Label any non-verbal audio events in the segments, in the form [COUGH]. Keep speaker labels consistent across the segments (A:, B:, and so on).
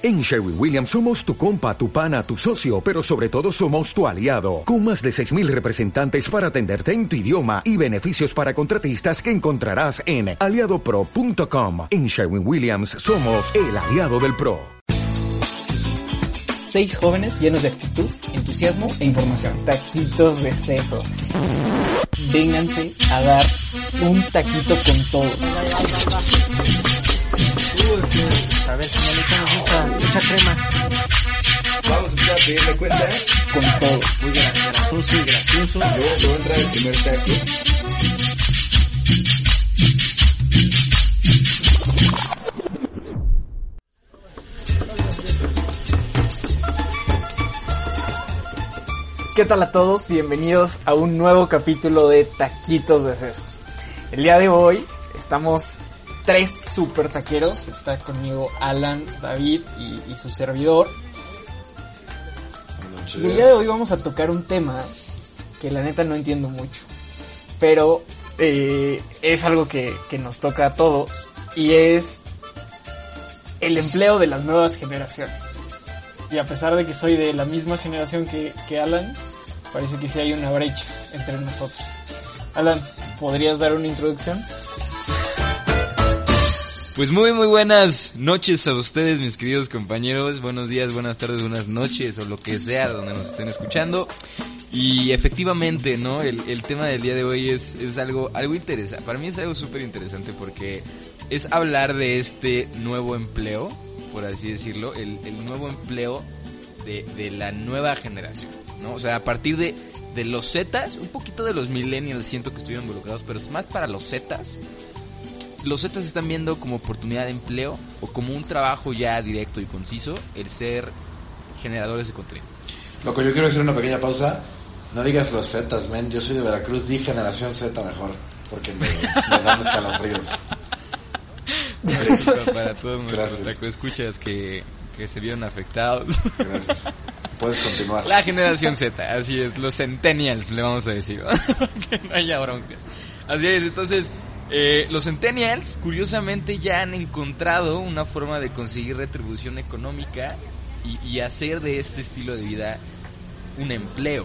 A: En Sherwin Williams somos tu compa, tu pana, tu socio, pero sobre todo somos tu aliado, con más de 6.000 representantes para atenderte en tu idioma y beneficios para contratistas que encontrarás en aliadopro.com. En Sherwin Williams somos el aliado del PRO.
B: Seis jóvenes llenos de actitud, entusiasmo e información. Taquitos de seso. Vénganse a dar un taquito con todo.
C: A ver si no le echamos mucha, mucha crema.
D: Vamos a empezar a pedirle cuenta.
B: Con todo.
C: Muy gra- grasoso y gracioso.
D: Luego te voy a entrar el primer taco.
B: ¿Qué tal a todos? Bienvenidos a un nuevo capítulo de Taquitos de Sesos. El día de hoy estamos tres super taqueros. Está conmigo Alan, David y, y su servidor. Y el día de hoy vamos a tocar un tema que la neta no entiendo mucho. Pero eh, es algo que, que nos toca a todos. Y es el empleo de las nuevas generaciones. Y a pesar de que soy de la misma generación que, que Alan, parece que sí hay una brecha entre nosotros. Alan, ¿podrías dar una introducción?
E: Pues muy muy buenas noches a ustedes mis queridos compañeros, buenos días, buenas tardes, buenas noches o lo que sea donde nos estén escuchando. Y efectivamente, ¿no? El, el tema del día de hoy es, es algo, algo interesante, para mí es algo súper interesante porque es hablar de este nuevo empleo, por así decirlo, el, el nuevo empleo de, de la nueva generación, ¿no? O sea, a partir de, de los Zetas, un poquito de los millennials siento que estuvieron involucrados, pero es más para los Zetas los Zetas están viendo como oportunidad de empleo o como un trabajo ya directo y conciso el ser generadores de contenido.
F: Loco, yo quiero hacer una pequeña pausa. No digas los Zetas, men. Yo soy de Veracruz, di generación Z mejor. Porque me, me dan escalofríos.
E: Para, para todos nuestros escuchas que, que se vieron afectados.
F: Gracias. Puedes continuar.
E: La generación Z, así es, los centennials le vamos a decir. [LAUGHS] que no haya bronca. Así es, entonces, eh, los centennials curiosamente ya han encontrado una forma de conseguir retribución económica y, y hacer de este estilo de vida un empleo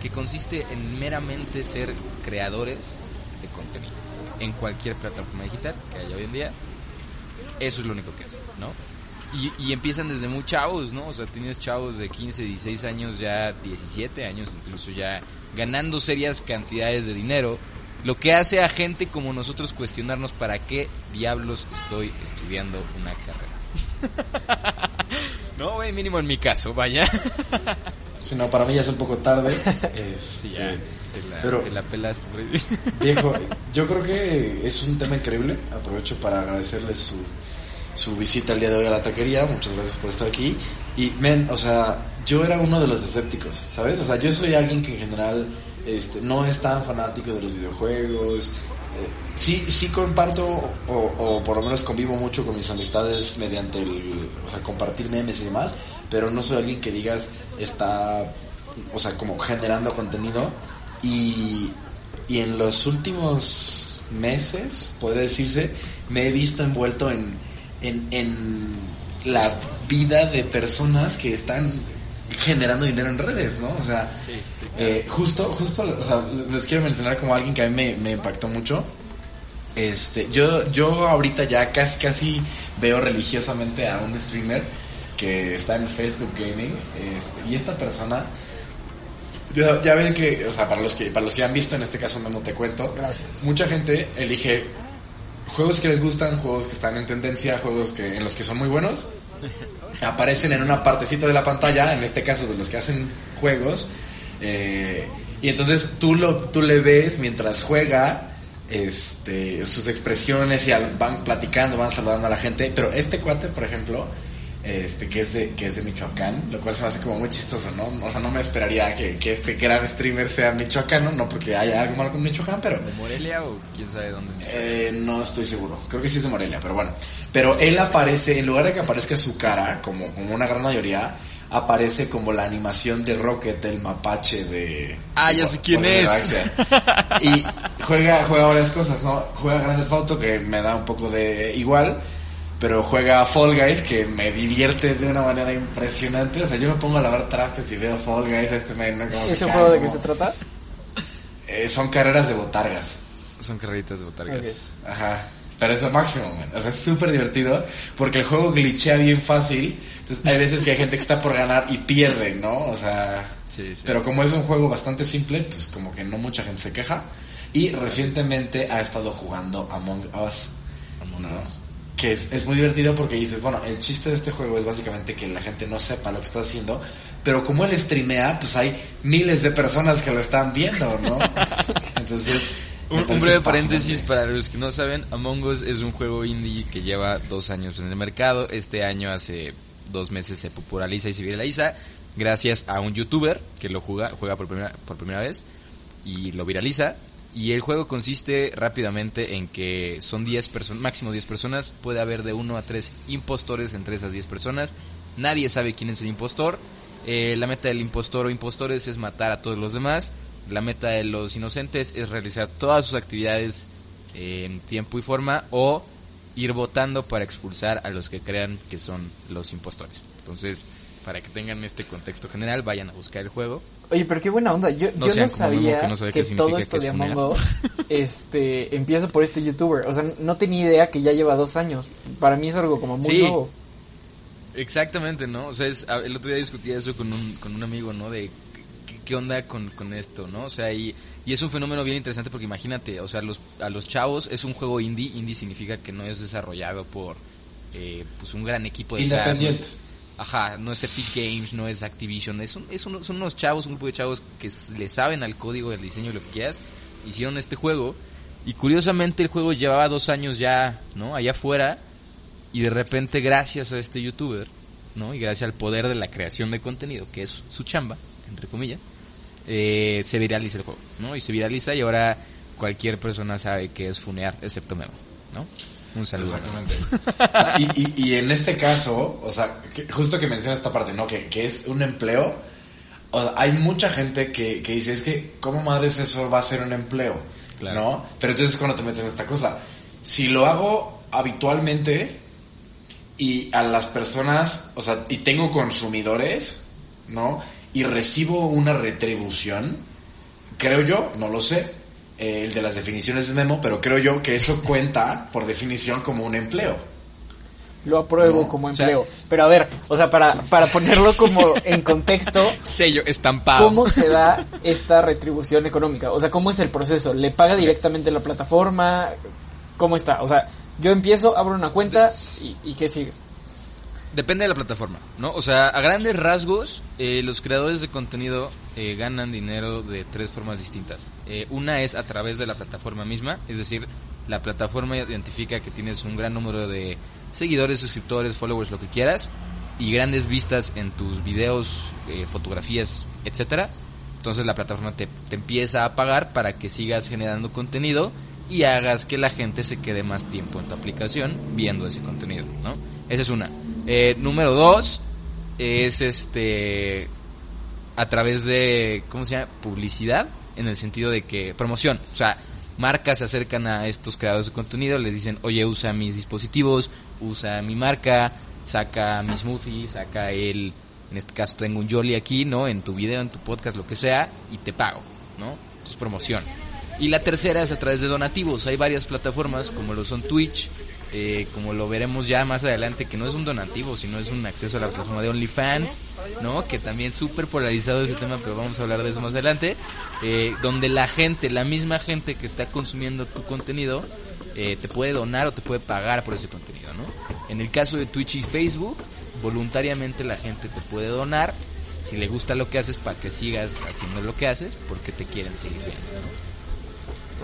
E: que consiste en meramente ser creadores de contenido en cualquier plataforma digital que haya hoy en día. Eso es lo único que hacen, ¿no? Y, y empiezan desde muy chavos, ¿no? O sea, tienes chavos de 15, 16 años, ya 17 años, incluso ya ganando serias cantidades de dinero. Lo que hace a gente como nosotros cuestionarnos para qué diablos estoy estudiando una carrera. [LAUGHS] no, güey, mínimo en mi caso, vaya. [LAUGHS]
F: Si no, para mí ya es un poco tarde. [LAUGHS] Este,
E: Te la,
F: pero-
E: te la pelaste, güey.
F: Viejo, yo creo que es un tema increíble. Aprovecho para agradecerles su, su visita el día de hoy a la taquería. Muchas gracias por estar aquí. Y, men, o sea, yo era uno de los escépticos, ¿sabes? O sea, yo soy alguien que en general este, no es tan fanático de los videojuegos. Eh, sí, sí comparto, o, o por lo menos convivo mucho con mis amistades mediante el, o sea, compartir memes y demás. Pero no soy alguien que digas está, o sea, como generando contenido. Y, y en los últimos meses, podría decirse, me he visto envuelto en, en, en la vida de personas que están generando dinero en redes, ¿no? O sea, eh, justo, justo, o sea, les quiero mencionar como alguien que a mí me, me impactó mucho. Este, yo, yo ahorita ya casi, casi veo religiosamente a un streamer que está en Facebook Gaming este, y esta persona ya, ya ven que, o sea, para los que para los que han visto, en este caso no te cuento,
B: Gracias.
F: mucha gente elige juegos que les gustan, juegos que están en tendencia, juegos que en los que son muy buenos, aparecen en una partecita de la pantalla, en este caso de los que hacen juegos, eh, y entonces tú lo tú le ves mientras juega este sus expresiones y al- van platicando, van saludando a la gente, pero este cuate, por ejemplo, este que es de que es de Michoacán, lo cual se me hace como muy chistoso, ¿no? O sea, no me esperaría que, que este gran streamer sea michoacano, no porque haya algo malo con Michoacán, pero
E: ¿De Morelia o quién sabe dónde?
F: eh, no estoy seguro. Creo que sí es de Morelia, pero bueno. Pero él aparece, en lugar de que aparezca su cara, como, como una gran mayoría, aparece como la animación de Rocket, el mapache de...
E: Ah, ya sé quién es.
F: Galaxia. [LAUGHS] Y juega, juega varias cosas, ¿no? Juega Grand Theft Auto, que me da un poco de igual. pero juega a Fall Guys que me divierte de una manera impresionante. O sea, yo me pongo a lavar trastes y veo Fall Guys, este men, ¿no? Como
B: ¿Ese
F: cae
B: juego de qué se trata?
F: Eh, son carreras de botargas.
E: Son carreritas de botargas.
F: Ajá. Pero es lo máximo, man. O sea, es súper divertido porque el juego glitchea bien fácil. Entonces, hay veces que hay gente que está por ganar y pierde, ¿no? O sea,
E: Sí, sí.
F: pero como es un juego bastante simple, pues como que no mucha gente se queja. Y recientemente ha estado jugando Among Us.
E: Among
F: ¿no?
E: Us.
F: Que es, es muy divertido porque dices, bueno, el chiste de este juego es básicamente que la gente no sepa lo que está haciendo, pero como él streamea, pues hay miles de personas que lo están viendo, ¿no? [LAUGHS] Entonces,
E: Un, breve paréntesis para los que no saben, Among Us es un juego indie que lleva dos años en el mercado. Este año, hace dos meses, se populariza y se viraliza gracias a un youtuber que lo juega, juega por primera, por primera vez y lo viraliza. Y el juego consiste rápidamente en que son 10 personas, máximo 10 personas, puede haber de 1 a 3 impostores entre esas 10 personas. Nadie sabe quién es el impostor. Eh, la meta del impostor o impostores es matar a todos los demás. La meta de los inocentes es realizar todas sus actividades en tiempo y forma o ir votando para expulsar a los que crean que son los impostores. Entonces, para que tengan este contexto general, vayan a buscar el juego.
B: Oye, pero qué buena onda. Yo
E: No
B: yo no sabía
E: que no sabe
B: que, todo
E: que
B: esto
E: es
B: de. Among Us [LAUGHS] este, empieza por este youtuber. O sea, no tenía idea que ya lleva dos años. Para mí es algo como muy
E: Sí.
B: nuevo.
E: Exactamente, ¿no? O sea, es- el otro día discutía eso con un, con un amigo, ¿no? De qué, onda con, con esto, ¿no? O sea, y, y es un fenómeno bien interesante porque imagínate, o sea, los, a los chavos es un juego indie. Indie significa que no es desarrollado por eh, pues un gran equipo de
F: Independiente.
E: Ajá, no es Epic Games, no es Activision, es un- es un- son unos chavos, un grupo de chavos que le saben al código, del diseño, lo que quieras, hicieron este juego y curiosamente el juego llevaba dos años ya, ¿no? Allá afuera y de repente gracias a este youtuber, ¿no? Y gracias al poder de la creación de contenido, que es su chamba, entre comillas, eh, se viraliza el juego, ¿no? Y se viraliza y ahora cualquier persona sabe que es funear, excepto Memo, ¿no? Un saludo.
F: Exactamente. O sea, y, y, y en este caso, o sea, que- justo que menciona esta parte, ¿no? Que, que es un empleo. O sea, hay mucha gente que, que dice, es que, ¿cómo madres eso va a ser un empleo?
E: Claro.
F: ¿No? Pero entonces cuando te metes en esta cosa, si lo hago habitualmente y a las personas, o sea, y tengo consumidores, ¿no? Y recibo una retribución, creo yo, no lo sé, eh, el de las definiciones de Memo, pero creo yo que eso cuenta por definición como un empleo.
B: Lo apruebo
F: No,
B: como
E: o sea-
B: empleo. Pero a ver, o sea, para, para ponerlo como en contexto, [LAUGHS]
E: Sello estampado.
B: ¿cómo se da esta retribución económica? O sea, ¿cómo es el proceso? ¿Le paga directamente la plataforma? ¿Cómo está? O sea, yo empiezo, abro una cuenta y, y ¿qué sigue?
E: Depende de la plataforma, ¿no? O sea, a grandes rasgos, eh, los creadores de contenido eh, ganan dinero de tres formas distintas. Eh, una es a través de la plataforma misma, es decir, la plataforma identifica que tienes un gran número de seguidores, suscriptores, followers, lo que quieras, y grandes vistas en tus videos, eh, fotografías, etcétera. Entonces la plataforma te, te empieza a pagar para que sigas generando contenido y hagas que la gente se quede más tiempo en tu aplicación viendo ese contenido, ¿no? Esa es una. Eh, número dos es este a través de ¿cómo se llama? publicidad en el sentido de que promoción, o sea, marcas se acercan a estos creadores de contenido, les dicen, "Oye, usa mis dispositivos, usa mi marca, saca mi smoothie, saca el en este caso tengo un Jolly aquí, ¿no? En tu video, en tu podcast, lo que sea, y te pago, ¿no? Entonces promoción. Y la tercera es a través de donativos. Hay varias plataformas como lo son Twitch, eh, como lo veremos ya más adelante, que no es un donativo, sino es un acceso a la plataforma de OnlyFans, ¿no? Que también súper polarizado ese tema, pero vamos a hablar de eso más adelante. eh, donde la gente, la misma gente que está consumiendo tu contenido, eh, te puede donar o te puede pagar por ese contenido, ¿no? En el caso de Twitch y Facebook, voluntariamente la gente te puede donar si le gusta lo que haces para que sigas haciendo lo que haces porque te quieren seguir viendo. ¿no?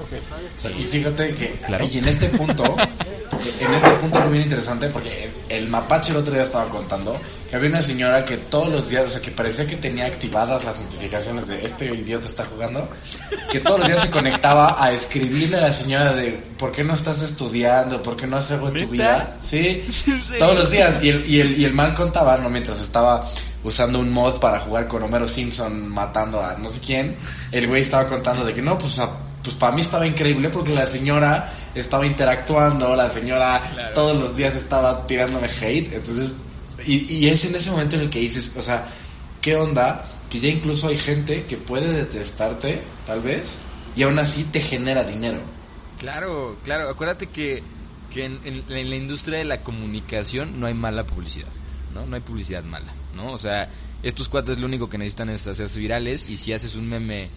F: O sea, y fíjate que
E: Claro.
F: y en este punto, en este punto algo bien interesante, porque el mapache el otro día estaba contando que había una señora que todos los días, o sea, que parecía que tenía activadas las notificaciones de este idiota está jugando, que todos los días se conectaba a escribirle a la señora de ¿por qué no estás estudiando? ¿Por qué no haces algo en tu vida? Sí, todos los días. Y el, y el, y el mal contaba, ¿no? Mientras estaba usando un mod para jugar con Homero Simpson matando a no sé quién, el güey estaba contando de que no, pues, a- pues para mí estaba increíble porque la señora estaba interactuando, la señora
E: Claro.
F: todos los días estaba tirándome hate, entonces, y, y es en ese momento en el que dices, o sea, ¿qué onda? Que ya incluso hay gente que puede detestarte, tal vez, y aún así te genera dinero.
E: Claro, claro. Acuérdate que, que en, en- en la industria de la comunicación no hay mala publicidad, ¿no? No hay publicidad mala, ¿no? O sea, estos cuates lo único que necesitan es hacerse virales y si haces un meme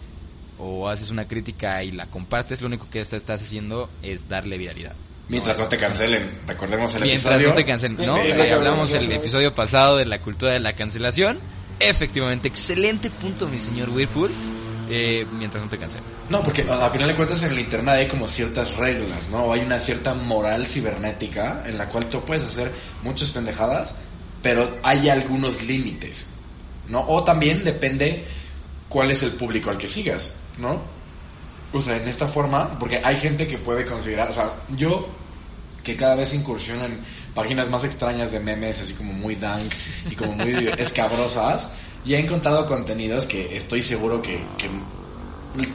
E: o haces una crítica y la compartes, lo único que estás estás haciendo es darle viralidad.
F: Mientras no te cancelen, recordemos el
E: Mientras
F: episodio.
E: no te cancelen, ¿no? Eh, hablamos el episodio pasado de la cultura de la cancelación. Efectivamente, excelente punto, mi señor Whirlpool. Eh, mientras no te cancelen.
F: No, porque o sea, a final de cuentas en el internet hay como ciertas reglas, ¿no? Hay una cierta moral cibernética en la cual tú puedes hacer muchas pendejadas, pero hay algunos límites, ¿no? O también depende cuál es el público al que sigas, ¿no? O sea, en esta forma, porque hay gente que puede considerar, o sea, yo que cada vez incursiono en páginas más extrañas de memes, así como muy dank y como muy [LAUGHS] escabrosas, y he encontrado contenidos que estoy seguro que, que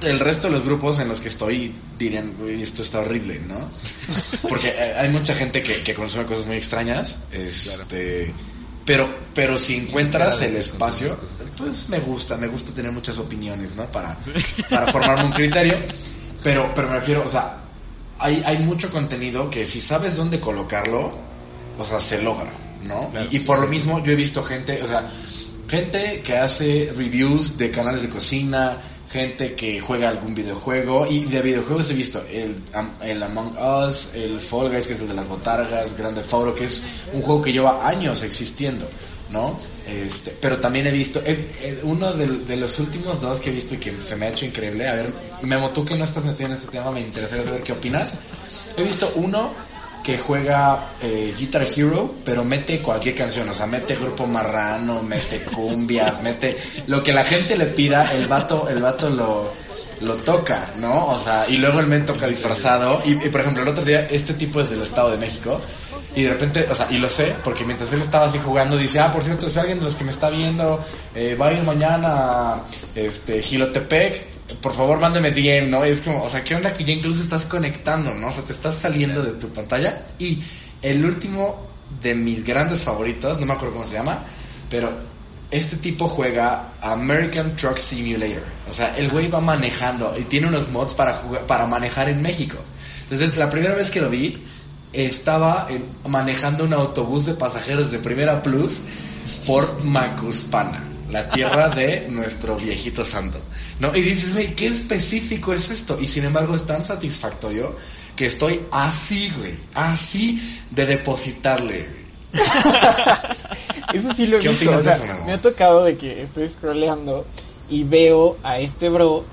F: el resto de los grupos en los que estoy dirían, "Uy, esto está horrible, ¿no? [LAUGHS] Porque eh, hay mucha gente que, que consume cosas muy extrañas, este... Pero, pero si encuentras el espacio, pues me gusta, me gusta tener muchas opiniones, ¿no? Para, para formarme un criterio. Pero, pero me refiero, o sea, hay, hay mucho contenido que si sabes dónde colocarlo, o sea, se logra, ¿no?
E: Claro.
F: y, y por lo mismo yo he visto gente, o sea, gente que hace reviews de canales de cocina, gente que juega algún videojuego, y de videojuegos he visto el, el Among Us, el Fall Guys, que es el de las botargas, Grande Foro, que es un juego que lleva años existiendo, ¿no? Este, pero también he visto, eh, eh, uno de, de los últimos dos que he visto y que se me ha hecho increíble, a ver, Memo, tú que no estás metido en este tema, me interesaría saber qué opinas. He visto uno que juega eh, Guitar Hero, pero mete cualquier canción, o sea, mete grupo marrano, mete cumbias, [LAUGHS] mete lo que la gente le pida, el vato, el vato lo, lo toca, ¿no? O sea, y luego el men toca disfrazado, y, y, por ejemplo, el otro día, este tipo es del Estado de México, y de repente, o sea, y lo sé, porque mientras él estaba así jugando, dice, ah, por cierto, si alguien de los que me está viendo eh, va a ir mañana a este, Gilotepec, por favor mándeme DM, ¿no? Y es como, o sea, ¿qué onda que ya incluso estás conectando, ¿no? O sea, te estás saliendo de tu pantalla. Y el último de mis grandes favoritos, no me acuerdo cómo se llama, pero este tipo juega American Truck Simulator. O sea, el güey va manejando y tiene unos mods para, jugar, para manejar en México. Entonces, la primera vez que lo vi, estaba manejando un autobús de pasajeros de Primera Plus por Macuspana, la tierra de nuestro viejito santo. ¿No? Y dices, güey, ¿qué específico es esto? Y sin embargo es tan satisfactorio que estoy así, güey, así de depositarle. [LAUGHS]
B: Eso sí lo he
F: ¿Qué
B: visto. O sea,
F: eso,
B: me ha tocado de que estoy scrolleando y veo a este bro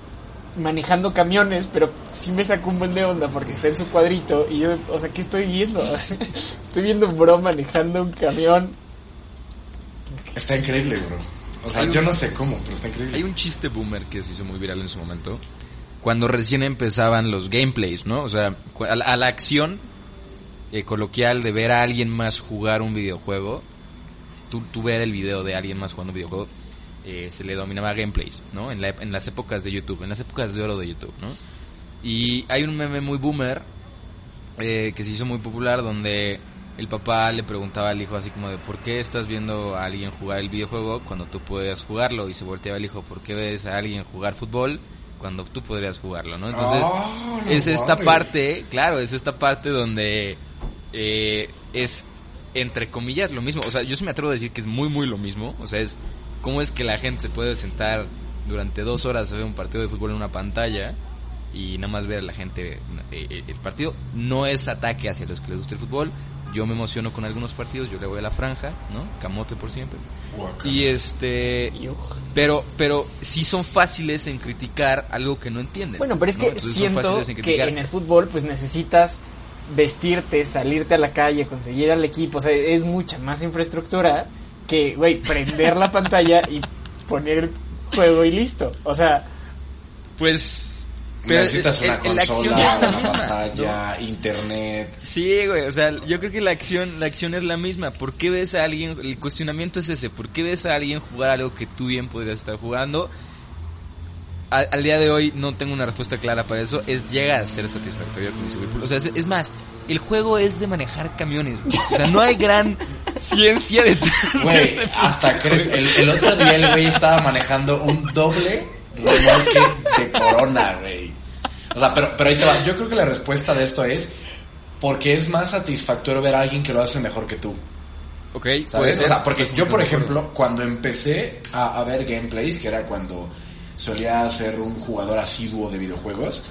B: manejando camiones, pero sí me sacó un buen de onda porque está en su cuadrito y yo, o sea, ¿qué estoy viendo? [LAUGHS] estoy viendo un bro manejando un camión.
F: Está increíble, bro. O sea,
E: Hay un-
F: yo no sé cómo, pero está increíble.
E: Hay un chiste boomer que se hizo muy viral en su momento. Cuando recién empezaban los gameplays, ¿no? O sea, a la, a la acción eh, coloquial de ver a alguien más jugar un videojuego, tú, tú ver el video de alguien más jugando un videojuego, eh, se le dominaba gameplays, ¿no? En, la en las épocas de YouTube, en las épocas de oro de YouTube, ¿no? Y hay un meme muy boomer eh, que se hizo muy popular donde el papá le preguntaba al hijo así como de ¿por qué estás viendo a alguien jugar el videojuego cuando tú puedes jugarlo? Y se volteaba el hijo ¿por qué ves a alguien jugar fútbol cuando tú podrías jugarlo? ¿no? Entonces
F: Ah, no
E: es esta parte, claro, es esta parte donde eh, es entre comillas lo mismo. O sea, yo sí me atrevo a decir que es muy muy lo mismo. O sea, es cómo es que la gente se puede sentar durante dos horas a ver un partido de fútbol en una pantalla y nada más ver a la gente eh, el partido. No es ataque hacia los que les gusta el fútbol. Yo me emociono con algunos partidos, yo le voy a la franja, ¿no? Camote por siempre. Y este... Pero, pero sí son fáciles en criticar algo que no entienden.
B: Bueno, pero es
E: ¿no?
B: que
E: Entonces son
B: siento
E: fáciles en
B: que en el fútbol pues necesitas vestirte, salirte a la calle, conseguir al equipo, o sea, es mucha más infraestructura que, güey, prender la [LAUGHS] pantalla y poner el juego y listo. O sea,
E: Pues... pero
F: Necesitas una
E: el-
F: consola,
E: la
F: una [LAUGHS]
E: misma,
F: pantalla, internet.
E: Sí, güey, o sea, yo creo que la acción, la acción es la misma. ¿Por qué ves a alguien, el cuestionamiento es ese, ¿por qué ves a alguien jugar algo que tú bien podrías estar jugando? a- al día de hoy no tengo una respuesta clara para eso. Es llega a ser satisfactorio con Whirlpool. O sea, es, es más, el juego es de manejar camiones. güey. O sea, no hay gran ciencia detrás. de
F: Güey,
E: ese
F: hasta crees, el, el otro día el güey estaba manejando un doble remolque de corona, güey. O sea, pero, pero ahí te va. Yo creo que la respuesta de esto es porque es más satisfactorio ver a alguien que lo hace mejor que tú.
E: Ok,
F: ¿Sabes?
E: puede ser.
F: O sea, porque yo, por ejemplo, cuando empecé a, a ver gameplays, que era cuando solía ser un jugador asiduo de videojuegos,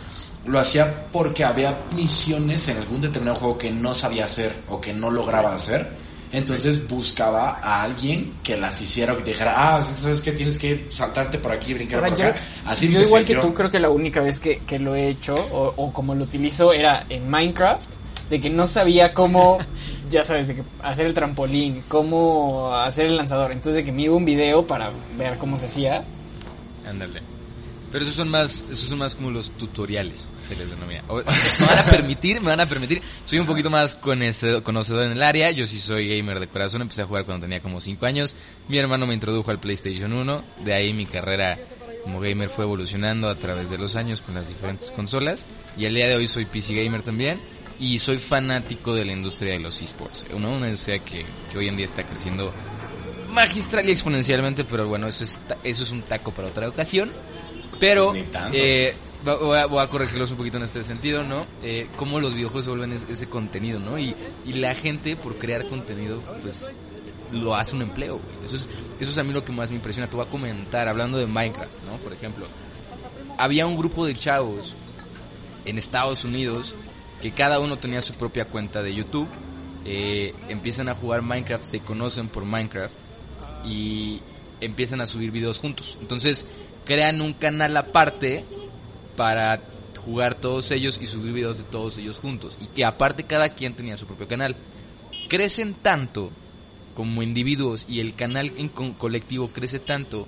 F: lo hacía porque había misiones en algún determinado juego que no sabía hacer o que no lograba hacer. Entonces buscaba a alguien que las hiciera o que te dijera, ah, ¿sabes qué? Tienes que saltarte por aquí, brincar
B: O sea,
F: por
B: yo,
F: acá. Así
B: yo igual que
F: yo.
B: tú, creo que la única vez que, que lo he hecho o, o como lo utilizo era en Minecraft, de que no sabía cómo, [LAUGHS] ya sabes, de que hacer el trampolín, cómo hacer el lanzador. Entonces de que me iba un video para ver cómo se hacía.
E: Ándale. Pero esos son más, esos son más como los tutoriales, se les denomina. [LAUGHS] Me van a permitir, me van a permitir. Soy un poquito más conocedor, en el área. Yo sí soy gamer de corazón. Empecé a jugar cuando tenía como 5 años. Mi hermano me introdujo al PlayStation 1. De ahí mi carrera como gamer fue evolucionando a través de los años con las diferentes consolas. Y al día de hoy soy PC gamer también. Y soy fanático de la industria de los esports. Una, una industria que, que hoy en día está creciendo magistral y exponencialmente, pero bueno, eso es, eso es un taco para otra ocasión. Pero,
F: Ni tanto.
E: eh, voy, a, voy a corregirlos un poquito en este sentido, ¿no? Eh, cómo los videojuegos se vuelven es- ese contenido, ¿no? Y, y la gente, por crear contenido, pues lo hace un empleo, güey. Eso es, eso es a mí lo que más me impresiona. Te voy a comentar, hablando de Minecraft, ¿no? Por ejemplo, había un grupo de chavos en Estados Unidos que cada uno tenía su propia cuenta de YouTube. eh, empiezan a jugar Minecraft, se conocen por Minecraft y empiezan a subir videos juntos. Entonces crean un canal aparte para jugar todos ellos y subir videos de todos ellos juntos. Y que aparte cada quien tenía su propio canal. Crecen tanto como individuos y el canal en colectivo crece tanto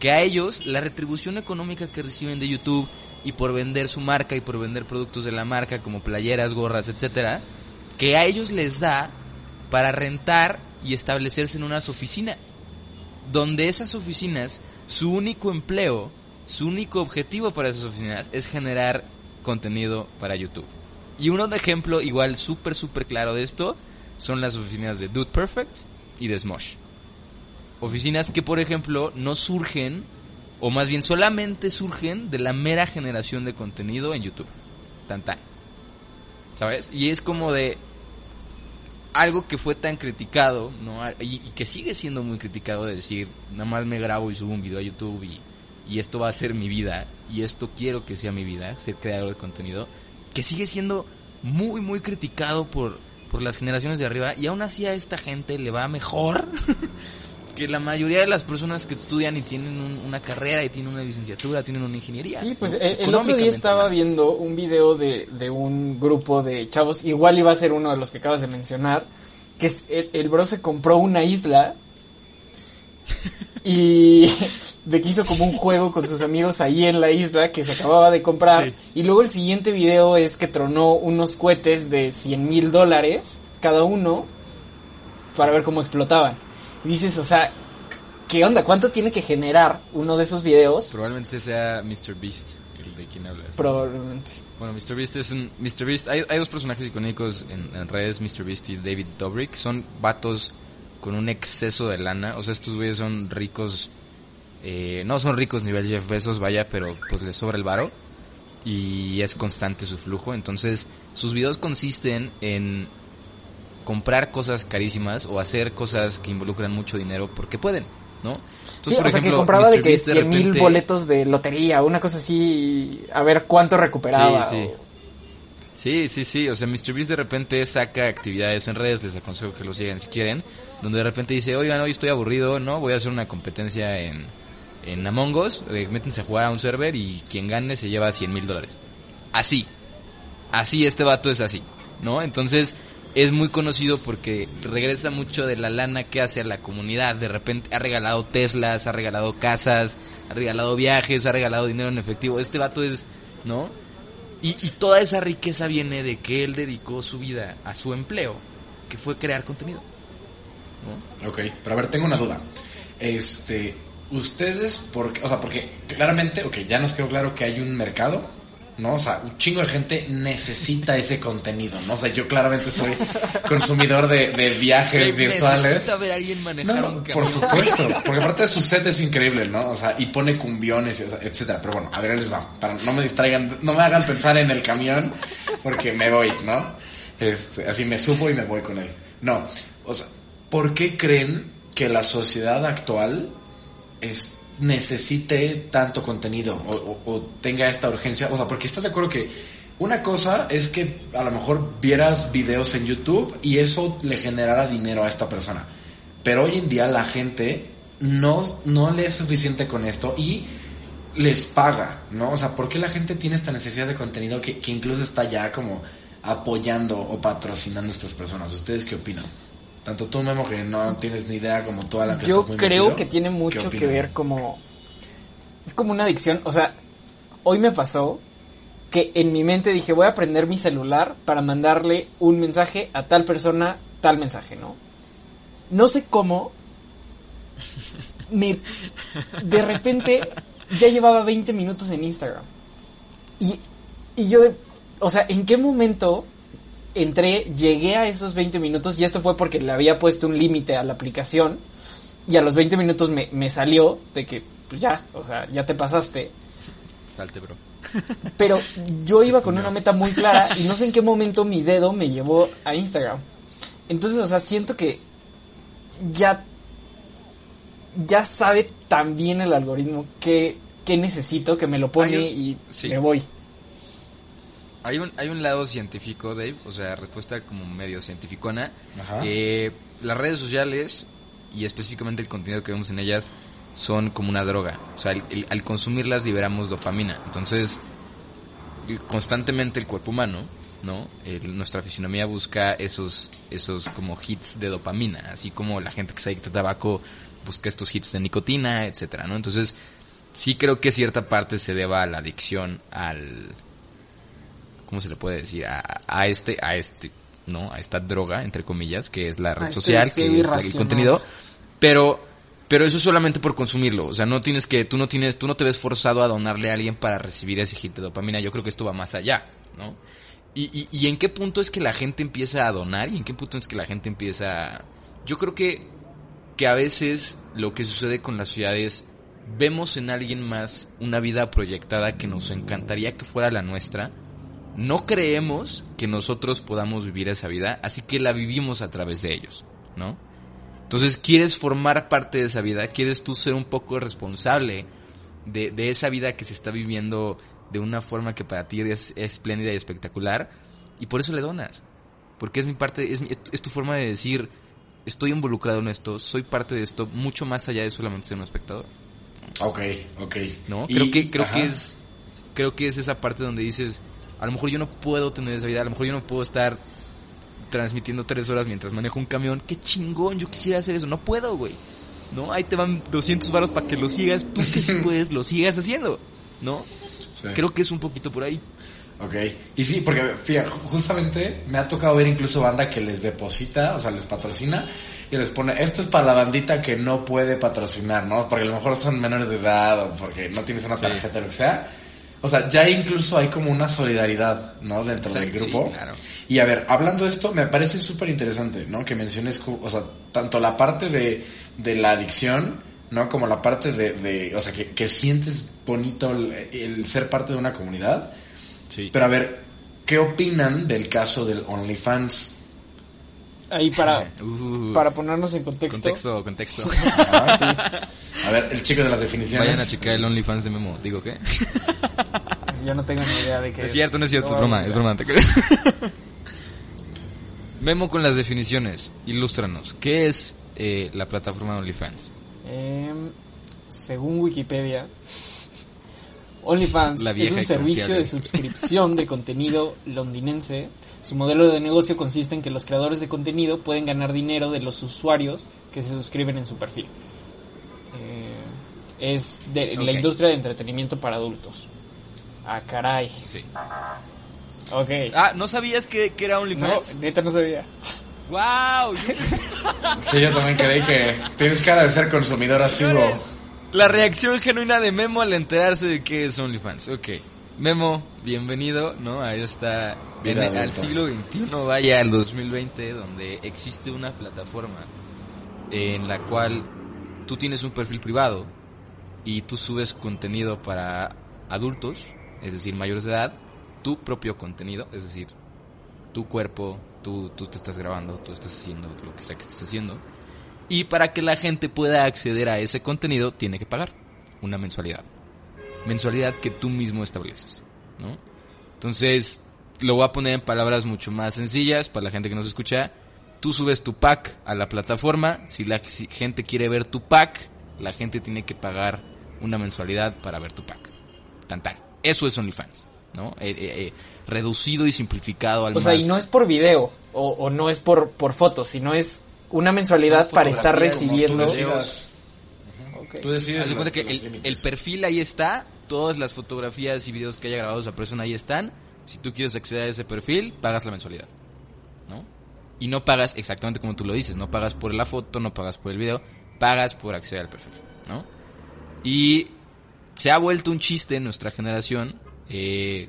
E: que a ellos la retribución económica que reciben de YouTube y por vender su marca y por vender productos de la marca como playeras, gorras, etcétera, que a ellos les da para rentar y establecerse en unas oficinas donde esas oficinas, su único empleo, su único objetivo para esas oficinas es generar contenido para YouTube. Y uno de ejemplo igual súper, súper claro de esto son las oficinas de Dude Perfect y de Smosh. Oficinas que, por ejemplo, no surgen, o más bien solamente surgen de la mera generación de contenido en YouTube. Tan tan. ¿Sabes? Y es como de, algo que fue tan criticado, ¿no? Y, y que sigue siendo muy criticado de decir, nada más me grabo y subo un video a YouTube y, y esto va a ser mi vida, y esto quiero que sea mi vida, ser creador de contenido, que sigue siendo muy, muy criticado por, por las generaciones de arriba, y aún así a esta gente le va mejor [LAUGHS] que la mayoría de las personas que estudian y tienen un- una carrera y tienen una licenciatura, tienen una ingeniería.
B: Sí, pues el, el otro día estaba viendo un video de, de un grupo de chavos, igual iba a ser uno de los que acabas de mencionar, que es, el, el bro se compró una isla y [LAUGHS] de que hizo como un juego con sus amigos ahí en la isla que se acababa de comprar.
E: Sí.
B: Y luego el siguiente video es que tronó unos cohetes de 100 mil dólares cada uno para ver cómo explotaban. Y dices, o sea, ¿qué onda? ¿Cuánto tiene que generar uno de esos videos?
E: Probablemente sea Mr. Beast, el de quien hablas.
B: Probablemente.
E: Bueno, Mr. Beast es un... Mr. Beast, hay, hay dos personajes icónicos en, en redes, Mr. Beast y David Dobrik. Son vatos con un exceso de lana. O sea, estos güeyes son ricos... eh, no son ricos nivel Jeff Bezos, vaya, pero pues les sobra el varo. Y es constante su flujo. Entonces, sus videos consisten en comprar cosas carísimas o hacer cosas que involucran mucho dinero porque pueden, ¿no?
B: Sí,
E: por
B: o sea, que compraba de que
E: Beast
B: 100 mil
E: repente-
B: boletos de lotería, una cosa así, a ver cuánto recuperaba.
E: Sí, sí.
B: o-
E: Sí, sí, sí. O sea, Mr. Beast de repente saca actividades en redes, les aconsejo que lo sigan si quieren, donde de repente dice, oigan, hoy estoy aburrido, ¿no? Voy a hacer una competencia en, en Among Us, eh, métense a jugar a un server y quien gane se lleva 100 mil dólares. Así. Así, este vato es así, ¿no? Entonces, es muy conocido porque regresa mucho de la lana que hace a la comunidad. De repente ha regalado Teslas, ha regalado casas, ha regalado viajes, ha regalado dinero en efectivo. Este vato es, ¿no? Y, y toda esa riqueza viene de que él dedicó su vida a su empleo, que fue crear contenido.
F: Ok, pero a ver, tengo una duda. Este, ustedes, porque, o sea, porque claramente, ok, ya nos quedó claro que hay un mercado, ¿no? O sea, un chingo de gente necesita ese contenido, ¿no? O sea, yo claramente soy consumidor de, de viajes virtuales.
E: Necesita ver a alguien manejar
F: No,
E: un
F: no,
E: camión.
F: por supuesto, porque aparte de su set es increíble, ¿no? O sea, y pone cumbiones, etcétera. Pero bueno, a ver, les va, para no me distraigan, no me hagan pensar en el camión, porque me voy, ¿no? Este, así me subo y me voy con él. No, o sea, ¿por qué creen que la sociedad actual es, necesite tanto contenido o, tenga esta urgencia? O sea, porque estás de acuerdo que una cosa es que a lo mejor vieras videos en YouTube y eso le generara dinero a esta persona. Pero hoy en día la gente no, no le es suficiente con esto y les paga, ¿no? O sea, ¿por qué la gente tiene esta necesidad de contenido que, que incluso está ya como apoyando o patrocinando a estas personas? ¿Ustedes qué opinan? Tanto tú, Memo, que no tienes ni idea como toda la que
B: Yo
F: estás muy
B: creo
F: metido,
B: que tiene
F: ¿qué
B: mucho que ver como... Es como una adicción. O sea, hoy me pasó que en mi mente dije, voy a prender mi celular para mandarle un mensaje a tal persona, tal mensaje, ¿no? No sé cómo. Me... De repente ya llevaba 20 minutos en Instagram. Y, y yo, o sea, ¿en qué momento entré, llegué a esos 20 minutos? Y esto fue porque le había puesto un límite a la aplicación. Y a los 20 minutos me, me salió de que, pues ya, o sea, ya te pasaste.
E: Salte, bro.
B: Pero yo iba con una meta muy clara y no sé en qué [LAUGHS] momento mi dedo me llevó a Instagram. Entonces, o sea, siento que ya ya sabe tan bien el algoritmo que, que necesito que me lo pone
E: un-
B: y
E: sí.
B: me voy.
E: Hay un, hay un lado científico, Dave, o sea, respuesta como medio cientificona.
F: Ajá.
E: Eh, las redes sociales y específicamente el contenido que vemos en ellas son como una droga. O sea, el- el- al consumirlas liberamos dopamina. Entonces, constantemente el cuerpo humano, ¿no? El- nuestra fisionomía busca esos, esos como hits de dopamina, así como la gente que se adicta a tabaco busca estos hits de nicotina, etcétera, ¿no? Entonces, sí creo que cierta parte se deba a la adicción al ¿cómo se le puede decir? A, a este, a este, ¿no? A esta droga, entre comillas, que es la red
B: este
E: social, que es el contenido. Pero, pero eso solamente por consumirlo. O sea, no tienes que, tú no tienes, tú no te ves forzado a donarle a alguien para recibir ese hit de dopamina. Yo creo que esto va más allá, ¿no? Y, y, y en qué punto es que la gente empieza a donar y en qué punto es que la gente empieza... Yo creo que, que a veces lo que sucede con las ciudades, vemos en alguien más una vida proyectada que nos encantaría que fuera la nuestra, no creemos que nosotros podamos vivir esa vida, así que la vivimos a través de ellos, ¿no? Entonces quieres formar parte de esa vida, quieres tú ser un poco responsable de, de esa vida que se está viviendo de una forma que para ti es espléndida y espectacular, y por eso le donas, porque es mi parte, es, mi- es tu forma de decir, estoy involucrado en esto, soy parte de esto, mucho más allá de solamente ser un espectador.
F: Ok, ok.
E: ¿no?
F: Y-
E: creo que creo
F: ajá.
E: que es creo que es esa parte donde dices, a lo mejor yo no puedo tener esa vida, a lo mejor yo no puedo estar transmitiendo tres horas mientras manejo un camión, qué chingón, yo quisiera hacer eso, no puedo, güey. ¿No? Ahí te van 200 varos para que lo sigas, tú que sí [LAUGHS] puedes, lo sigas haciendo, ¿no?
F: Sí.
E: Creo que es un poquito por ahí.
F: Ok, y sí, porque fíjate, justamente me ha tocado ver incluso banda que les deposita, o sea, les patrocina y les pone, esto es para la bandita que no puede patrocinar, ¿no? Porque a lo mejor son menores de edad o porque no tienes una tarjeta o lo que sea. O sea, ya incluso hay como una solidaridad, ¿no? Dentro del
E: sí,
F: grupo.
E: claro.
F: Y a ver, hablando de esto, me parece súper interesante, ¿no? Que menciones, o sea, tanto la parte de, de la adicción, ¿no? Como la parte de, de o sea, que, que sientes bonito el, el ser parte de una comunidad.
E: Sí.
F: Pero a ver, ¿qué opinan del caso del OnlyFans?
B: Ahí para, [LAUGHS]
E: Uh,
B: para ponernos en contexto.
E: contexto, contexto. [LAUGHS]
F: Ah, A ver, el chico de las definiciones.
E: Vayan a checar el OnlyFans de Memo, digo qué. [LAUGHS]
B: Yo no tengo ni idea de qué
E: Es cierto, no es cierto, es
B: No,
E: broma,
B: ya.
E: es broma. te. Memo con las definiciones, ilústranos. ¿Qué es eh, la plataforma de OnlyFans?
B: Em, según Wikipedia, OnlyFans
E: La
B: es un servicio
E: confiable.
B: de suscripción de contenido londinense. Su modelo de negocio consiste en que los creadores de contenido pueden ganar dinero de los usuarios que se suscriben en su perfil. Eh, es de la industria de entretenimiento para adultos. Ah, caray.
E: Sí.
B: Ok.
E: Ah, ¿no sabías que, que era
B: no,
E: OnlyFans?
B: neta no sabía.
E: ¡Wow! [LAUGHS]
F: Sí, yo también creí que tienes cara de ser consumidor asiduo.
E: La reacción genuina de Memo al enterarse de que es OnlyFans. Ok. Memo, bienvenido, ¿no? Ahí está.
F: Vida
E: Viene al siglo XXI, vaya al 2020, donde existe una plataforma en la cual tú tienes un perfil privado y tú subes contenido para adultos, es decir, mayores de edad, tu propio contenido, es decir, tu cuerpo, tú, tú te estás grabando, tú estás haciendo lo que sea que estés haciendo. Y para que la gente pueda acceder a ese contenido, tiene que pagar una mensualidad. Mensualidad que tú mismo estableces, ¿no? Entonces, lo voy a poner en palabras mucho más sencillas para la gente que nos escucha. Tú subes tu pack a la plataforma. Si la gente quiere ver tu pack, la gente tiene que pagar una mensualidad para ver tu pack. Tan tan. Eso es OnlyFans, ¿no? Eh, eh, eh, reducido y simplificado al
B: O sea, y no es por video o, o no es por, por fotos, sino es una mensualidad para estar recibiendo.
F: Tú tú decides
E: Haz cuenta que el, perfil ahí está, todas las fotografías y videos que haya grabado esa persona ahí están. Si tú quieres acceder a ese perfil, pagas la mensualidad, ¿no? Y no pagas exactamente como tú lo dices, no pagas por la foto, no pagas por el video, pagas por acceder al perfil, ¿no? Y se ha vuelto un chiste en nuestra generación eh,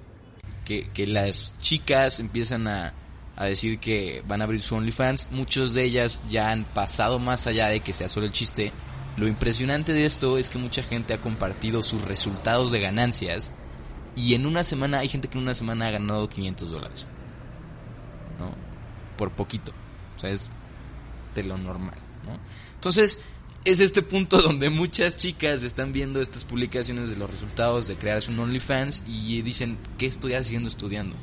E: que, que las chicas empiezan a, a decir que van a abrir su OnlyFans. Muchos de ellas ya han pasado más allá de que sea solo el chiste. Lo impresionante de esto es que mucha gente ha compartido sus resultados de ganancias y en una semana hay gente que en una semana ha ganado 500 dólares. ¿No? Por poquito. O sea, es de lo normal, ¿no? Entonces, es este punto [LAUGHS] donde muchas chicas están viendo estas publicaciones de los resultados de crearse un OnlyFans y dicen, ¿qué estoy haciendo estudiando?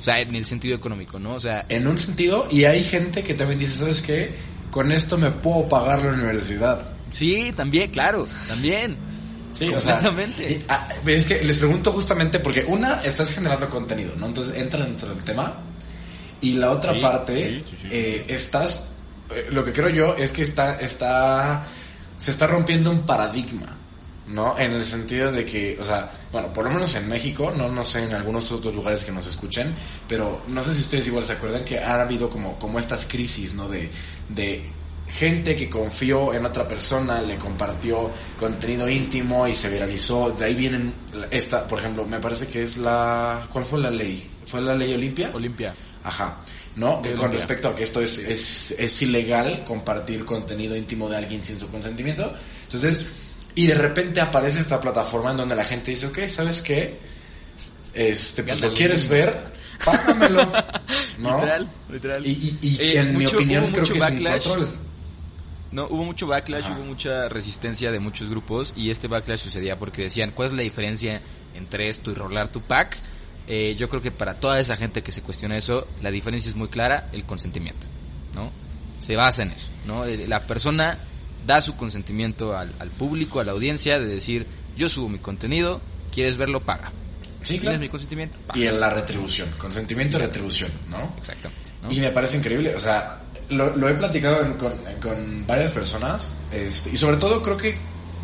E: O sea, en el sentido económico, ¿no? O sea,
F: En un sentido, y hay gente que también dice, ¿sabes qué? Con esto me puedo pagar la universidad.
E: sí, también, claro, también.
F: Sí, o sea, ah, es que les pregunto justamente porque una, estás generando contenido, ¿no? Entonces entra dentro del tema. Y la otra
E: Sí,
F: parte,
E: sí, sí, sí,
F: eh, estás, eh, lo que creo yo es que está, está, se está rompiendo un paradigma, ¿no? En el sentido de que, o sea, bueno, por lo menos en México, no, no sé en algunos otros lugares que nos escuchen, pero no sé si ustedes igual se acuerdan que ha habido como, como estas crisis, ¿no? De, de gente que confió en otra persona, le compartió contenido íntimo y se viralizó. De ahí vienen esta, por ejemplo, me parece que es la, ¿cuál fue la ley? ¿Fue la ley Olimpia?
E: Olimpia.
F: Ajá. ¿No? Con respecto a que esto es, es, es ilegal compartir contenido íntimo de alguien sin su consentimiento. Entonces, y de repente aparece esta plataforma en donde la gente dice, ok, ¿sabes qué? Este, pues lo quieres ver, págamelo. [LAUGHS] ¿no?
E: Literal, literal.
F: Y, y, y
E: Eh,
F: en mi opinión creo que control.
E: No, hubo mucho backlash,
F: Ajá.
E: hubo mucha resistencia de muchos grupos y este backlash sucedía porque decían, ¿cuál es la diferencia entre esto y rolar tu pack? Eh, yo creo que para toda esa gente que se cuestiona eso, la diferencia es muy clara, el consentimiento, ¿no? Se basa en eso, ¿no? Eh, La persona da su consentimiento al, al público, a la audiencia, de decir, yo subo mi contenido, quieres verlo, paga.
F: Sí,
E: ¿Tienes
F: claro.
E: mi consentimiento?
F: Y en la retribución, consentimiento y retribución, ¿no?
E: Exactamente. ¿no?
F: Y me parece increíble, o sea, lo, lo he platicado en- con, con varias personas, este, y sobre todo creo que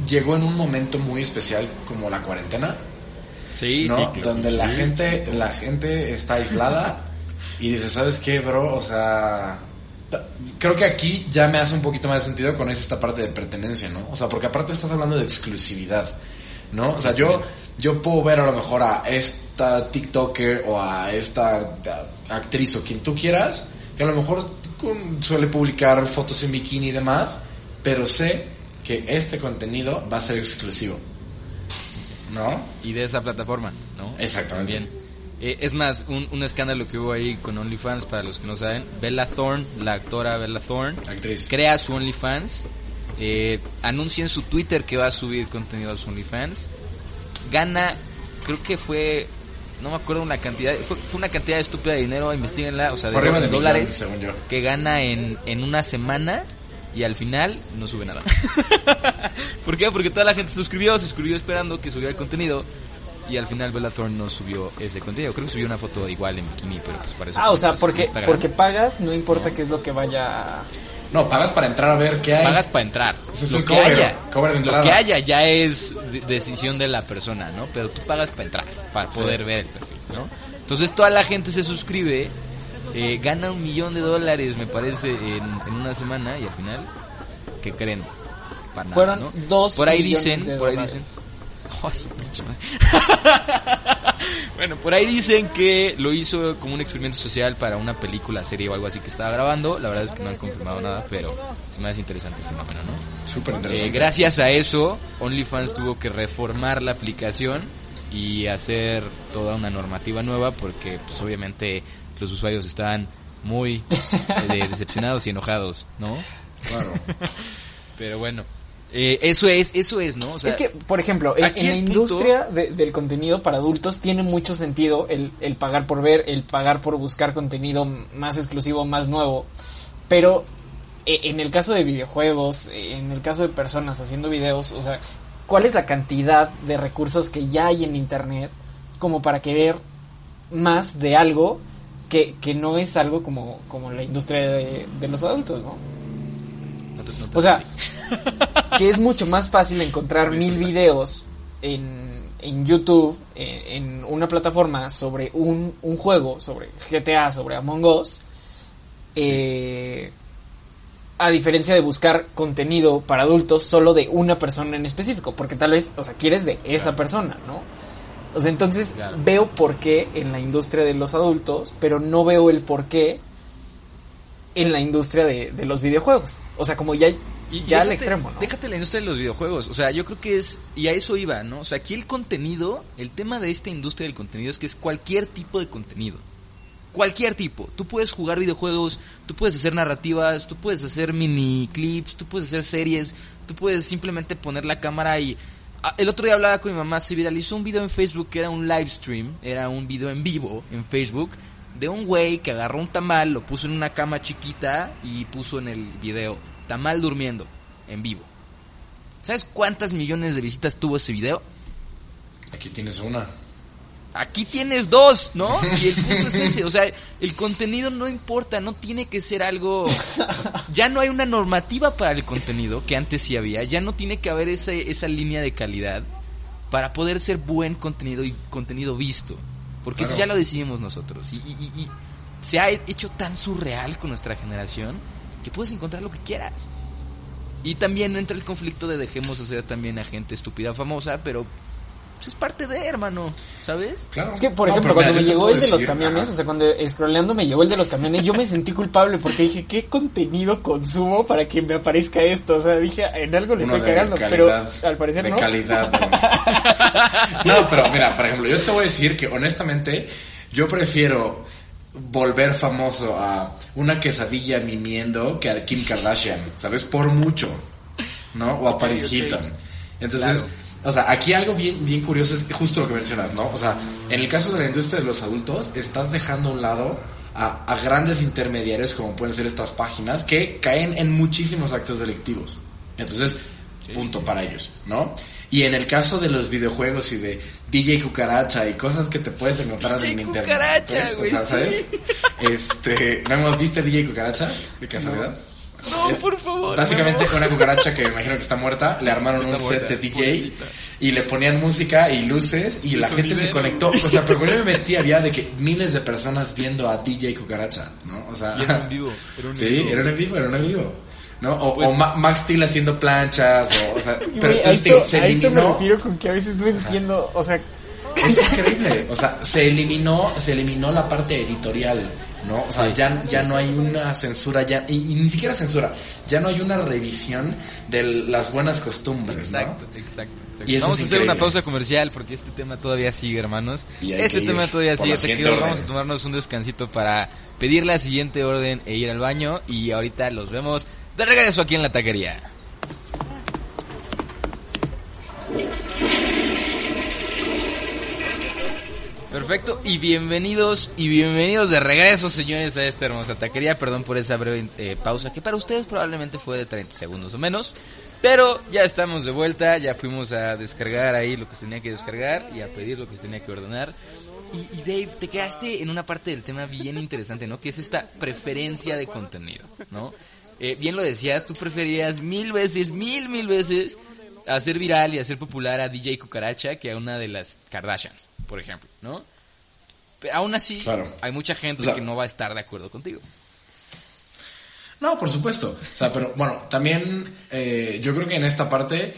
F: llegó en un momento muy especial como la cuarentena,
E: sí,
F: ¿no?
E: sí, claro,
F: Donde
E: sí.
F: la gente, la gente está aislada y dice, ¿sabes qué, bro? O sea, creo que aquí ya me hace un poquito más de sentido con esta parte de pertenencia, ¿no? O sea, porque aparte estás hablando de exclusividad, ¿no? O sea, yo, yo puedo ver a lo mejor a esta TikToker o a esta actriz o quien tú quieras, que a lo mejor suele publicar fotos en bikini y demás, pero sé que este contenido va a ser exclusivo, ¿no?
E: y de esa plataforma, ¿no?
F: Exactamente.
E: También. Eh, es más, un, un escándalo que hubo ahí con OnlyFans, para los que no saben, Bella Thorne, la actora Bella Thorne,
F: Actriz.
E: crea su OnlyFans, eh, anuncia en su Twitter que va a subir contenido a su OnlyFans, gana, creo que fue, no me acuerdo una cantidad, fue, fue una cantidad estúpida de dinero, investiguenla, o sea, de,
F: de
E: dólares,
F: millón, según yo.
E: que gana en, en una semana y al final no sube nada. [LAUGHS] ¿Por qué? Porque toda la gente se suscribió, se suscribió esperando que subiera el contenido y al final Bella Thorne no subió ese contenido. Creo que subió una foto igual en bikini, pero pues parece
B: Ah, o sea,
E: es
B: porque, porque pagas, no importa qué es lo que vaya.
F: No, pagas para entrar a ver qué hay.
E: pagas para entrar. Lo que
F: cover,
E: haya,
F: cover de
E: lo que haya ya es de- decisión de la persona, ¿no? Pero tú pagas para entrar, para poder ver el perfil, ¿no? Entonces toda la gente se suscribe, eh, gana un millón de dólares, me parece, en, en una semana y al final, ¿qué creen? para nada,
B: Fueron
E: ¿no?
B: dos
E: Por ahí dicen, por ahí
B: dólares.
E: dicen. [LAUGHS] Oh, su pinche madre. [LAUGHS] bueno, por ahí dicen que lo hizo como un experimento social para una película, serie o algo así que estaba grabando. La verdad es que no han confirmado nada, pero se me hace interesante el fenómeno, ¿no?
F: Súper
E: Eh,
F: interesante.
E: gracias a eso, OnlyFans tuvo que reformar la aplicación y hacer toda una normativa nueva porque pues obviamente los usuarios estaban muy eh, [LAUGHS] decepcionados y enojados, ¿no?
F: Claro.
E: Pero bueno, eh, eso es, eso es, ¿no? O sea,
B: es que, por ejemplo, en, la
E: punto-
B: industria de- del contenido para adultos tiene mucho sentido el, el pagar por ver, el pagar por buscar contenido más exclusivo, más nuevo. Pero eh, en el caso de videojuegos, en el caso de personas haciendo videos, o sea, ¿cuál es la cantidad de recursos que ya hay en Internet como para querer más de algo que, que no es algo como, como la industria de, de los adultos, ¿no?
E: no te- no te
B: O sea. Que es mucho más fácil encontrar mil videos en, en YouTube, en, en una plataforma sobre un, un juego, sobre GTA, sobre Among Us, eh, a diferencia de buscar contenido para adultos solo de una persona en específico, porque tal vez, o sea, quieres de esa persona, ¿no? O sea, entonces
E: Claro.
B: veo por qué en la industria de los adultos, pero no veo el por qué en la industria de, de los videojuegos. O sea, como ya,
E: Y
B: ya al extremo, ¿no?
E: Déjate la industria de los videojuegos. O sea, yo creo que es. Y a eso iba, ¿no? O sea, aquí el contenido. El tema de esta industria del contenido es que es cualquier tipo de contenido. Cualquier tipo. Tú puedes jugar videojuegos, tú puedes hacer narrativas, tú puedes hacer mini clips, tú puedes hacer series, tú puedes simplemente poner la cámara y. Ah, El otro día hablaba con mi mamá, se viralizó un video en Facebook que era un live stream, era un video en vivo en Facebook de un güey que agarró un tamal, lo puso en una cama chiquita y puso en el video tamal durmiendo en vivo. ¿Sabes cuántas millones de visitas tuvo ese video?
F: Aquí tienes una.
E: Aquí tienes dos, ¿no? [LAUGHS] Y el punto es ese, o sea, el contenido no importa, no tiene que ser algo... Ya no hay una normativa para el contenido, que antes sí había, ya no tiene que haber esa línea de calidad para poder ser buen contenido y contenido visto. Porque eso ya lo decidimos nosotros. Y, y- y- y se ha hecho tan surreal con nuestra generación que puedes encontrar lo que quieras. Y también entra el conflicto de dejemos hacer también a gente estúpida famosa, pero pues, es parte de, hermano, ¿sabes?
F: Claro.
B: Es que, por
F: No,
B: ejemplo, cuando me llegó el de los camiones,
F: ajá.
B: o sea, cuando scrolleando me llegó el de los camiones, yo me sentí culpable porque dije, ¿qué contenido consumo para que me aparezca esto? O sea, dije, en algo le
F: Uno
B: estoy cagando,
F: calidad,
B: pero al parecer
F: de
B: no.
F: calidad. [LAUGHS] no, pero mira, por ejemplo, yo te voy a decir que honestamente yo prefiero volver famoso a una quesadilla mimiendo que a Kim Kardashian, ¿sabes? Por mucho, ¿no? O a Paris Hilton. Entonces, o sea, aquí algo bien, bien curioso es justo lo que mencionas, ¿no? O sea, en el caso de la industria de los adultos, estás dejando a un lado a, a grandes intermediarios como pueden ser estas páginas que caen en muchísimos actos delictivos. Entonces, punto para ellos, ¿no? Y en el caso de los videojuegos y de DJ Cucaracha y cosas que te puedes encontrar
E: DJ
F: en internet.
E: Cucaracha,
F: ¿eh?
E: güey,
F: O sea,
E: sí.
F: ¿sabes? Este, ¿no hemos visto DJ Cucaracha? De casualidad.
E: No,
F: Es
E: por favor.
F: Básicamente
E: no.
F: una cucaracha que me imagino que está muerta, le armaron
E: Está
F: un
E: muerta,
F: set de DJ
E: pobrecita.
F: y le ponían música y luces y la gente se conectó. O sea, pero cuando yo me metí había de que miles de personas viendo a DJ Cucaracha, ¿no? O sea,
E: Y era en vivo, era un [LAUGHS]
F: sí,
E: vivo.
F: era un en vivo, era un en vivo. ¿No? O,
E: Pues-
F: o Ma- Max Steel haciendo planchas, o, o sea, [LAUGHS] pero entonces
B: esto,
F: se
B: a esto me
F: eliminó.
B: refiero con que a veces no entiendo, o sea,
F: Es increíble, o sea, se eliminó, se eliminó la parte editorial, ¿no? O sea,
E: Sí.
F: ya, ya no hay una censura, ya, y, y ni siquiera censura, ya no hay una revisión de las buenas costumbres, ¿no?
E: Exacto, exacto.
F: Y eso
E: Vamos
F: es
E: a hacer una pausa comercial porque este tema todavía sigue, hermanos. Este tema todavía sigue,
F: orden.
E: Vamos a tomarnos un descansito para pedir la siguiente orden e ir al baño. Y ahorita los vemos de regreso aquí en la taquería. Perfecto, y bienvenidos y bienvenidos de regreso, señores, a esta hermosa taquería. Perdón por esa breve eh, pausa, que para ustedes probablemente fue de 30 segundos o menos. Pero ya estamos de vuelta, ya fuimos a descargar ahí lo que se tenía que descargar y a pedir lo que se tenía que ordenar. Y, y Dave, te quedaste en una parte del tema bien interesante, ¿no? Que es esta preferencia de contenido, ¿no? Eh, bien lo decías, tú preferías mil veces, mil, mil veces hacer viral y hacer popular a DJ Cucaracha que a una de las Kardashians, por ejemplo, ¿no? Pero aún así,
F: Claro.
E: hay mucha gente
F: O sea-
E: que no va a estar de acuerdo contigo.
F: No, por supuesto. O sea, pero bueno, también eh, yo creo que en esta parte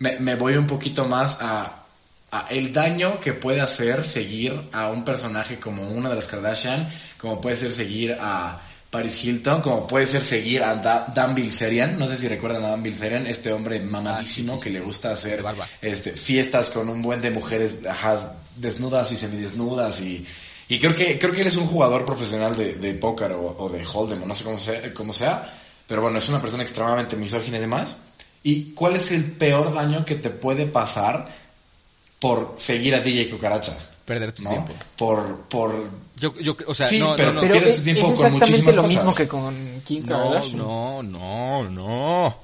F: me, me voy un poquito más a, a el daño que puede hacer seguir a un personaje como una de las Kardashian, como puede ser seguir a Paris Hilton, como puede ser seguir a Da- Dan Bilzerian. No sé si recuerdan a Dan Bilzerian, este hombre mamadísimo que le gusta hacer
E: barba.
F: este, fiestas con un buen de mujeres ajá, desnudas y semidesnudas y, y creo que creo que él es un jugador profesional de, de póker o, o de hold'em no sé cómo sea, cómo sea, pero bueno, es una persona extremadamente misógina y demás. ¿Y cuál es el peor daño que te puede pasar por seguir a DJ Cucaracha?
E: Perder tu
F: ¿no?
E: tiempo.
F: Por, por
E: Yo, yo, o sea,
F: Sí,
E: no,
F: pero-
E: no, no.
B: Pero es,
F: tiempo
B: es
F: con
B: exactamente lo mismo que con Kim
E: No,
B: Kardashian.
E: no, no, no.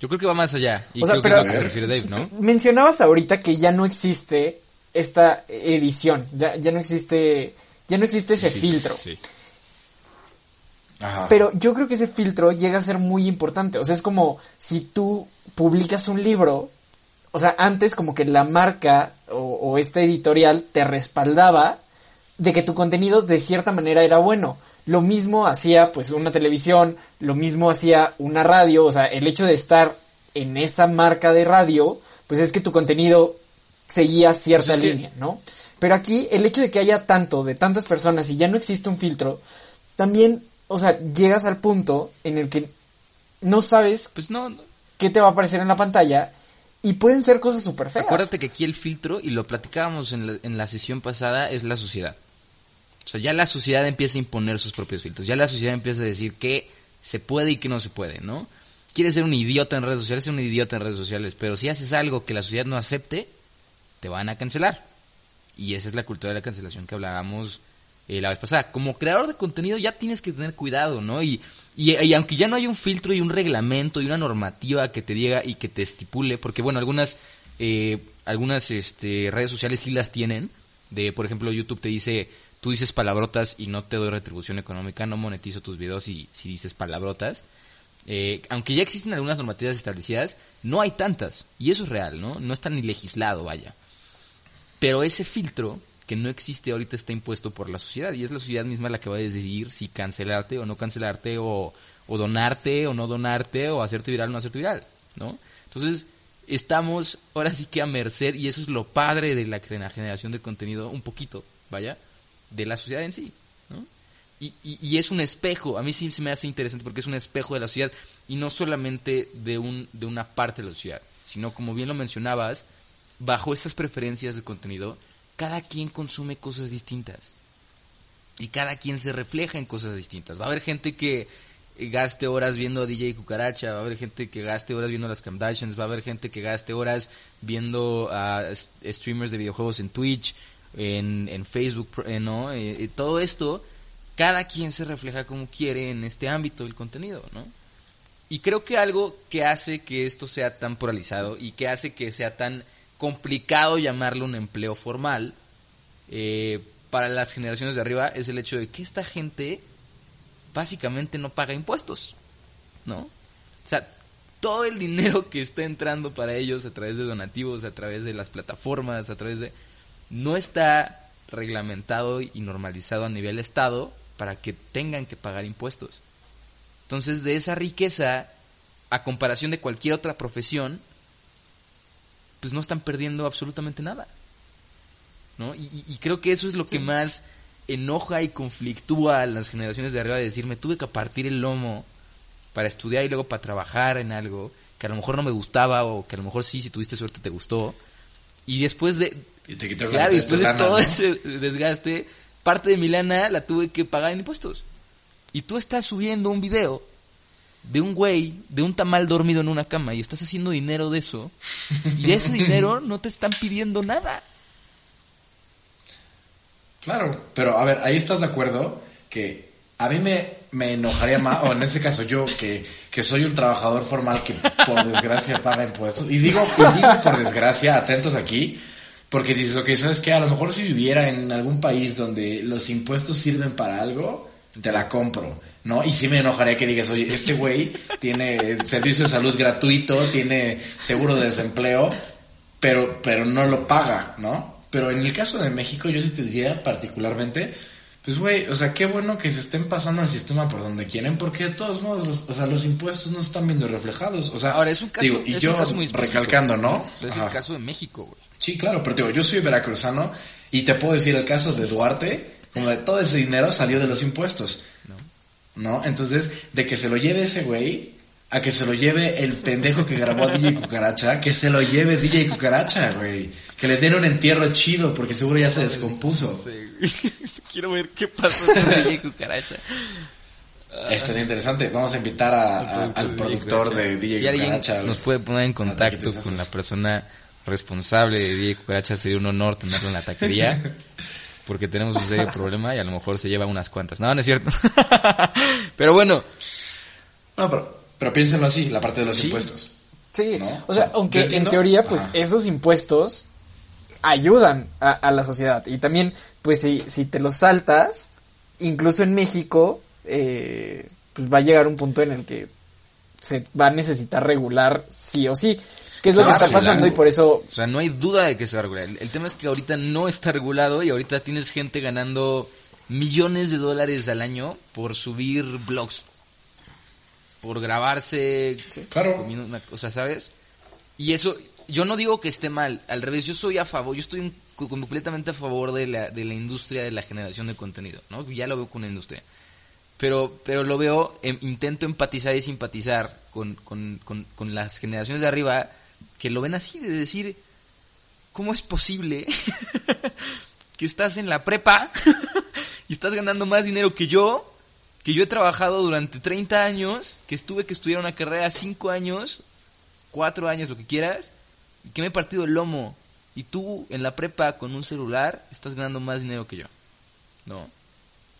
E: Yo creo que va más allá. Y
B: O sea,
E: creo que es a lo que se refiere Dave, ¿no?
B: Mencionabas ahorita que ya no existe esta edición, ya, ya no existe, ya no existe ese filtro.
E: Sí.
F: Ajá.
B: Pero yo creo que ese filtro llega a ser muy importante. O sea, es como si tú publicas un libro, o sea, antes como que la marca o, o esta editorial te respaldaba de que tu contenido de cierta manera era bueno. Lo mismo hacía pues una televisión, lo mismo hacía una radio, o sea, el hecho de estar en esa marca de radio, pues es que tu contenido seguía cierta
E: Pues es que-
B: línea, ¿no? Pero aquí el hecho de que haya tanto de tantas personas y ya no existe un filtro, también, o sea, llegas al punto en el que no sabes
E: Pues no, no.
B: qué te va a aparecer en la pantalla y pueden ser cosas súper feas.
E: Acuérdate que aquí el filtro, y lo platicábamos en la, en la sesión pasada, es la sociedad. O sea, ya la sociedad empieza a imponer sus propios filtros. Ya la sociedad empieza a decir qué se puede y qué no se puede, ¿no? Quieres ser un idiota en redes sociales, ser un idiota en redes sociales. Pero si haces algo que la sociedad no acepte, te van a cancelar. Y esa es la cultura de la cancelación que hablábamos eh, la vez pasada. Como creador de contenido ya tienes que tener cuidado, ¿no? Y, y, y aunque ya no hay un filtro y un reglamento y una normativa que te diga y que te estipule, porque bueno, algunas, eh, algunas este, redes sociales sí las tienen. De, por ejemplo, YouTube te dice, tú dices palabrotas y no te doy retribución económica, no monetizo tus videos si, si dices palabrotas. Eh, aunque ya existen algunas normativas establecidas, no hay tantas. Y eso es real, ¿no? No está ni legislado, vaya. Pero ese filtro que no existe ahorita está impuesto por la sociedad y es la sociedad misma la que va a decidir si cancelarte o no cancelarte o, o donarte o no donarte o hacerte viral o no hacerte viral, ¿no? Entonces estamos ahora sí que a merced y eso es lo padre de la generación de contenido un poquito, vaya, de la sociedad en sí. Y, y, es un espejo, a mí sí se me hace interesante porque es un espejo de la sociedad y no solamente de, un, de una parte de la sociedad, sino como bien lo mencionabas, bajo estas preferencias de contenido, cada quien consume cosas distintas. Y cada quien se refleja en cosas distintas. Va a haber gente que gaste horas viendo a DJ Cucaracha, va a haber gente que gaste horas viendo las Kardashians, va a haber gente que gaste horas viendo a streamers de videojuegos en Twitch, en, en Facebook, eh, ¿no? Eh, eh, todo esto, cada quien se refleja como quiere en este ámbito del contenido, ¿no? Y creo que algo que hace que esto sea tan polarizado y que hace que sea tan complicado llamarlo un empleo formal para las generaciones de arriba es el hecho de que esta gente básicamente no paga impuestos, ¿no? O sea, todo el dinero que está entrando para ellos a través de donativos, a través de las plataformas, a través de... no está reglamentado y normalizado a nivel Estado para que tengan que pagar impuestos. Entonces, de esa riqueza, a comparación de cualquier otra profesión, pues no están perdiendo absolutamente nada. ¿No? Y, y- creo que eso es lo que más enoja y conflictúa a las generaciones de arriba de decir, me tuve que partir el lomo para estudiar y luego para trabajar en algo que a lo mejor no me gustaba o que a lo mejor sí, si tuviste suerte, te gustó. Y después de,
F: Y te quitaron
E: Claro,
F: la-
E: y después de
F: lana,
E: todo
F: ¿no?
E: ese desgaste, parte de mi lana la tuve que pagar en impuestos. Y tú estás subiendo un video de un güey, de un tamal dormido en una cama, y estás haciendo dinero de eso, y de ese dinero [LAUGHS] no te están pidiendo nada.
F: Claro, pero a ver, ahí estás de acuerdo que a mí me, me enojaría más, o en ese caso yo, que, que soy un trabajador formal que por desgracia paga impuestos. Y digo, y digo por desgracia, atentos aquí, porque dices, ok, ¿sabes qué? A lo mejor si viviera en algún país donde los impuestos sirven para algo, te la compro, ¿no? Y sí me enojaría que digas, oye, este güey tiene servicio de salud gratuito, tiene seguro de desempleo, pero, pero no lo paga, ¿no? Pero en el caso de México, yo sí te diría particularmente, Pues, güey, o sea, qué bueno que se estén pasando el sistema por donde quieren, porque de todos modos, los, o sea, los impuestos no están viendo reflejados. O sea,
E: Ahora, es un caso,
F: digo, y
E: es
F: yo
E: un caso muy
F: recalcando, ¿no?
E: Es
F: Ajá.
E: el caso de México, güey.
F: Sí, claro, pero digo, yo soy veracruzano y te puedo decir el caso de Duarte, como de todo ese dinero salió de los impuestos. No. Entonces, de que se lo lleve ese güey, a que se lo lleve el pendejo que grabó a DJ Cucaracha, que se lo lleve DJ Cucaracha, güey. Que le den un entierro chido, porque seguro ya se descompuso. [LAUGHS]
E: Quiero ver qué pasó [LAUGHS] con DJ Cucaracha.
F: Estaría interesante. Vamos a invitar a- a- al productor de DJ
E: Si alguien nos puede poner en contacto con la persona responsable de DJ Cucaracha, sería un honor tenerlo en la taquería. [LAUGHS] Porque tenemos un serio problema y a lo mejor se lleva unas cuantas. No, no es cierto. Pero bueno,
F: No, pero, pero piénsenlo así, la parte de los impuestos.
B: Sí,
F: ¿No?
B: o sea,
F: O sea,
B: aunque en teoría, pues
F: Ajá.
B: esos impuestos ayudan a, a la sociedad. Y también, pues si, si te los saltas, incluso en México, eh, pues va a llegar un punto en el que se va a necesitar regular sí o sí. Que es lo que está pasando y por eso
E: O sea, no hay duda de que se va a regular. El, el tema es que ahorita no está regulado y ahorita tienes gente ganando millones de dólares al año por subir blogs. Por grabarse.
F: Claro.
E: una- o sea, ¿sabes? Y eso, yo no digo que esté mal. Al revés, yo soy a favor, yo estoy en- completamente a favor de la, de la industria de la generación de contenido, ¿no? Ya lo veo con la industria. Pero, pero lo veo, em, intento empatizar y simpatizar con, con, con, con las generaciones de arriba que lo ven así, de decir, ¿cómo es posible [LAUGHS] que estás en la prepa [LAUGHS] y estás ganando más dinero que yo? Que yo he trabajado durante 30 años, que estuve que estudiar una carrera 5 años, 4 años, lo que quieras, que me he partido el lomo. Y tú en la prepa con un celular estás ganando más dinero que yo. ¿No?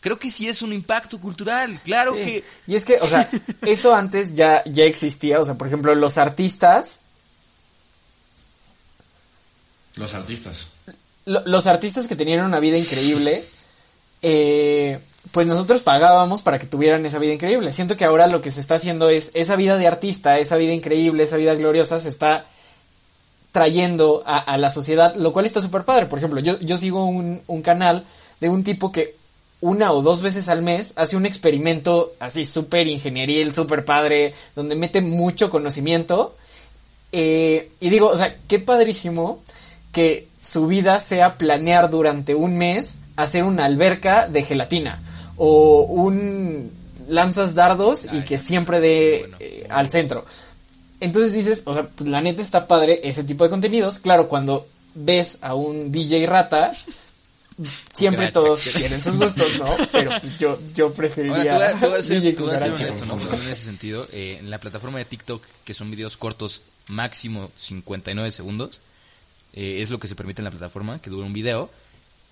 E: Creo que sí es un impacto cultural, claro
B: Sí.
E: que...
B: Y es que, o sea, [LAUGHS] eso antes ya, ya existía. O sea, por ejemplo, los artistas,
F: Los artistas.
B: lo- los artistas que tenían una vida increíble, eh, pues nosotros pagábamos para que tuvieran esa vida increíble. Siento que ahora lo que se está haciendo es esa vida de artista, esa vida increíble, esa vida gloriosa, se está trayendo a, a la sociedad, lo cual está súper padre. Por ejemplo, yo, yo sigo un, un canal de un tipo que una o dos veces al mes hace un experimento así súper ingenieril, súper padre, donde mete mucho conocimiento. Eh, y digo, o sea, qué padrísimo que su vida sea planear durante un mes hacer una alberca de gelatina o un lanzas dardos y que siempre dé eh, al centro. Entonces dices, o sea, pues, la neta está padre ese tipo de contenidos. Claro, cuando ves a un DJ rata, siempre
E: Cucaracha,
B: todos tienen sus gustos, ¿no? Pero pues, yo, yo
E: Ahora,
B: preferiría
E: te voy a, ser,
B: DJ
E: voy a ser honesto, ¿no? En ese sentido, eh, en la plataforma de TikTok, que son videos cortos, máximo 59 segundos, eh, es lo que se permite en la plataforma, que dura un video.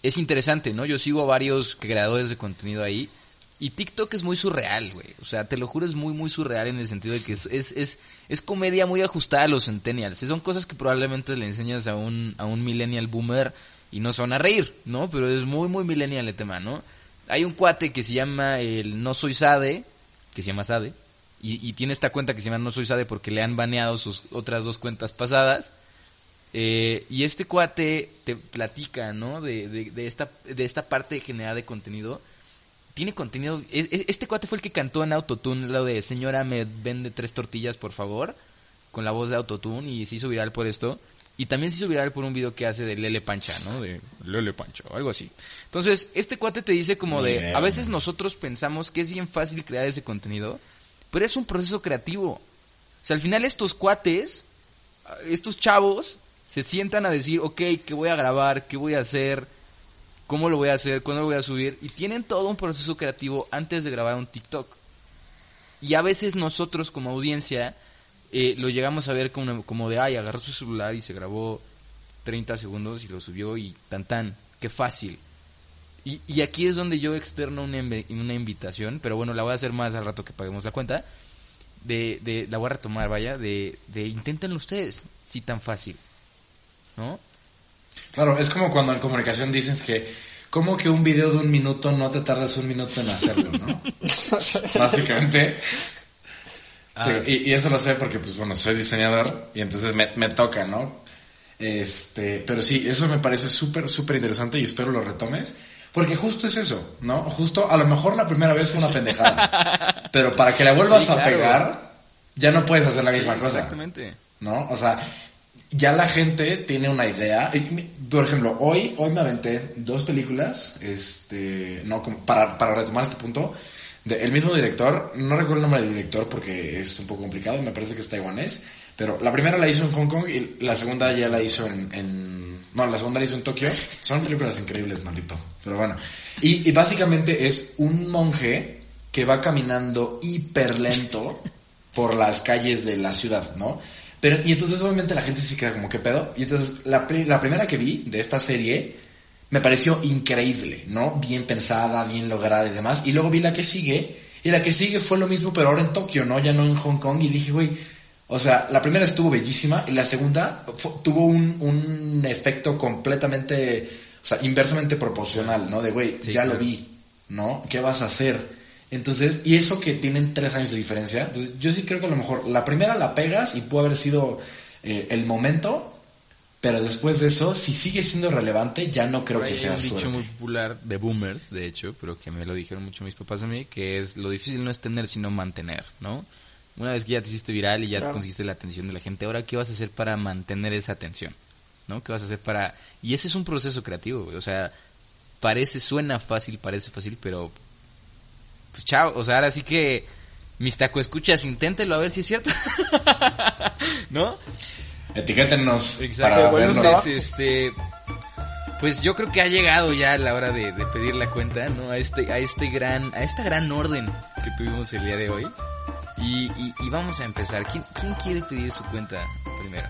E: Es interesante, ¿no? Yo sigo a varios creadores de contenido ahí. Y TikTok es muy surreal, güey. O sea, te lo juro, es muy, muy surreal en el sentido de que es, es, es, comedia muy ajustada a los centennials. Son cosas que probablemente le enseñas a un, a un millennial boomer y no van a reír, ¿no? Pero es muy, muy millennial el tema, ¿no? Hay un cuate que se llama el No Soy Sade, que se llama Sade, y, y tiene esta cuenta que se llama No Soy Sade porque le han baneado sus otras dos cuentas pasadas. Eh, y este cuate te platica, ¿no? De, de, de esta, de esta parte de generar de contenido. Tiene contenido. es- es- Este cuate fue el que cantó en Autotune lo de Señora, me vende tres tortillas, por favor. Con la voz de Autotune y se hizo viral por esto. Y también se hizo viral por un video que hace de Lele Pancha, ¿no? De Lele Pancha o algo así. Entonces, este cuate te dice como de. A veces nosotros pensamos que es bien fácil crear ese contenido. Pero es un proceso creativo. O sea, al final estos cuates estos chavos se sientan a decir, ok, ¿qué voy a grabar? ¿Qué voy a hacer? ¿Cómo lo voy a hacer? ¿Cuándo lo voy a subir? Y tienen todo un proceso creativo antes de grabar un TikTok. Y a veces nosotros como audiencia eh, lo llegamos a ver como, de, ay, agarró su celular y se grabó 30 segundos y lo subió y tan tan, qué fácil. Y, aquí es donde yo externo una, una invitación, pero bueno, la voy a hacer más al rato que paguemos la cuenta. De, de, la voy a retomar, vaya, de, de inténtenlo ustedes, si tan fácil. ¿No?
F: Claro, es como cuando en comunicación dices que, como que un video de un minuto no te tardas un minuto en hacerlo, ¿no? [LAUGHS] Básicamente.
E: Ah.
F: Digo, Y, y eso lo sé porque, pues bueno, soy diseñador y entonces me, me toca, ¿no? Este, pero sí, eso me parece súper, súper interesante y espero lo retomes Porque justo es eso, ¿no? Justo a lo mejor la primera vez fue una pendejada. [LAUGHS] Pero para que la vuelvas
E: Sí,
F: a
E: claro.
F: pegar, ya no puedes hacer la
E: Sí,
F: misma cosa.
E: Exactamente.
F: ¿no? O sea, ya la gente tiene una idea. Por ejemplo, hoy, hoy me aventé dos películas, este, no, para, para retomar este punto, el mismo director, no recuerdo el nombre del director porque es un poco complicado, me parece que es taiwanés, pero la primera la hizo en Hong Kong y la segunda ya la hizo en, en- no, la segunda la hizo en Tokio. Son películas increíbles, maldito. Pero bueno. Y, y básicamente es un monje que va caminando hiper lento por las calles de la ciudad, ¿no? Pero, y entonces obviamente la gente se queda como, ¿qué pedo? Y entonces la, pri- la primera que vi de esta serie me pareció increíble, ¿no? Bien pensada, bien lograda y demás. Y luego vi la que sigue, y la que sigue fue lo mismo, pero ahora en Tokio, ¿no? Ya no en Hong Kong. Y dije, güey, o sea, la primera estuvo bellísima y la segunda tuvo un, un efecto completamente, o sea, inversamente proporcional, ¿no? De, güey,
E: Sí,
F: ya lo vi, ¿no? ¿Qué vas a hacer? Entonces, y eso que tienen tres años de diferencia, entonces yo sí creo que a lo mejor la primera la pegas y puede haber sido eh, el momento, pero después de eso, si sigue siendo relevante, ya no creo
E: Por
F: que
E: ahí hay
F: sea
E: un dicho muy popular de boomers, de hecho, pero que me lo dijeron mucho mis papás a mí, que es lo difícil no es tener, sino mantener, ¿no? Una vez que ya te hiciste viral y ya
B: Claro.
E: conseguiste la atención de la gente, ahora qué vas a hacer para mantener esa atención, ¿no? ¿Qué vas a hacer para...? Y ese es un proceso creativo, güey, o sea, parece, suena fácil, parece fácil, pero... Pues chao, o sea, ahora sí que... Mis taco escuchas, inténtelo a ver si es cierto. [LAUGHS] ¿No?
F: Etiquétennos
E: Exacto.
F: para.
E: Entonces, este, pues yo creo que ha llegado ya la hora de, de pedir la cuenta, ¿no? A este, a este gran, a esta gran orden que tuvimos el día de hoy. Y, y, y vamos a empezar. ¿Quién, ¿Quién quiere pedir su cuenta primero?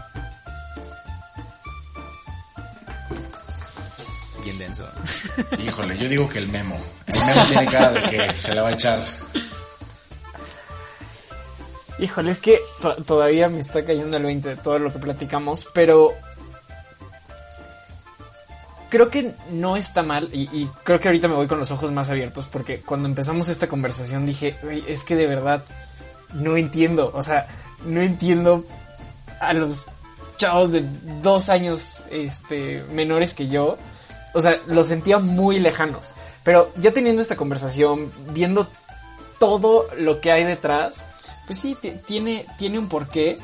E: Bien denso. [LAUGHS]
F: Híjole, yo digo que el memo. El memo tiene cara de que se le va a echar.
B: Híjole, es que to- todavía me está cayendo el 20 de todo lo que platicamos, pero creo que no está mal y, y creo que ahorita me voy con los ojos más abiertos porque cuando empezamos esta conversación dije, "Güey, es que de verdad no entiendo, o sea, no entiendo a los chavos de dos años este, menores que yo, o sea, los sentía muy lejanos, pero ya teniendo esta conversación, viendo todo lo que hay detrás, pues sí, ti- tiene, tiene un porqué.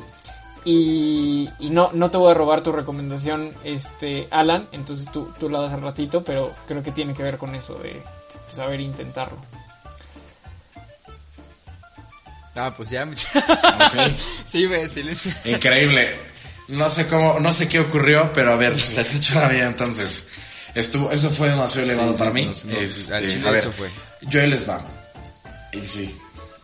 B: Y, y no, no te voy a robar tu recomendación, este, Alan, entonces tú, tú la das al ratito, pero creo que tiene que ver con eso de saber intentarlo.
E: Ah, pues ya.
F: Ok. [LAUGHS]
E: sí, ve, silencio.
F: Increíble. No sé cómo, no sé qué ocurrió, pero a ver, les echo la vida entonces. Estuvo, eso fue demasiado elevado
E: Sí,
F: para
E: sí,
F: mí. Este,
E: al chile
F: a ver,
E: eso fue.
F: Yo ahí les va. Y sí,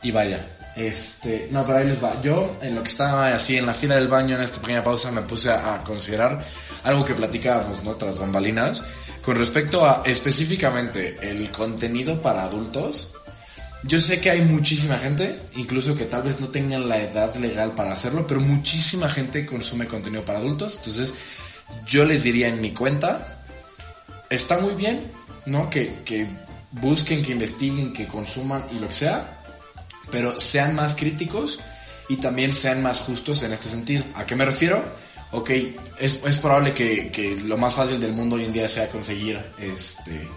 F: y vaya. Este, no, pero ahí les va. Yo, en lo que estaba así en la fila del baño, en esta pequeña pausa, me puse a, a considerar algo que platicábamos, ¿no? Tras bambalinas, con respecto a específicamente el contenido para adultos. Yo sé que hay muchísima gente, incluso que tal vez no tengan la edad legal para hacerlo, pero muchísima gente consume contenido para adultos. Entonces, yo les diría en mi cuenta, está muy bien, ¿no? Que, que busquen, que investiguen, que consuman y lo que sea, pero sean más críticos y también sean más justos en este sentido. ¿A qué me refiero? Ok, es, es probable que, que lo más fácil del mundo hoy en día sea conseguir este,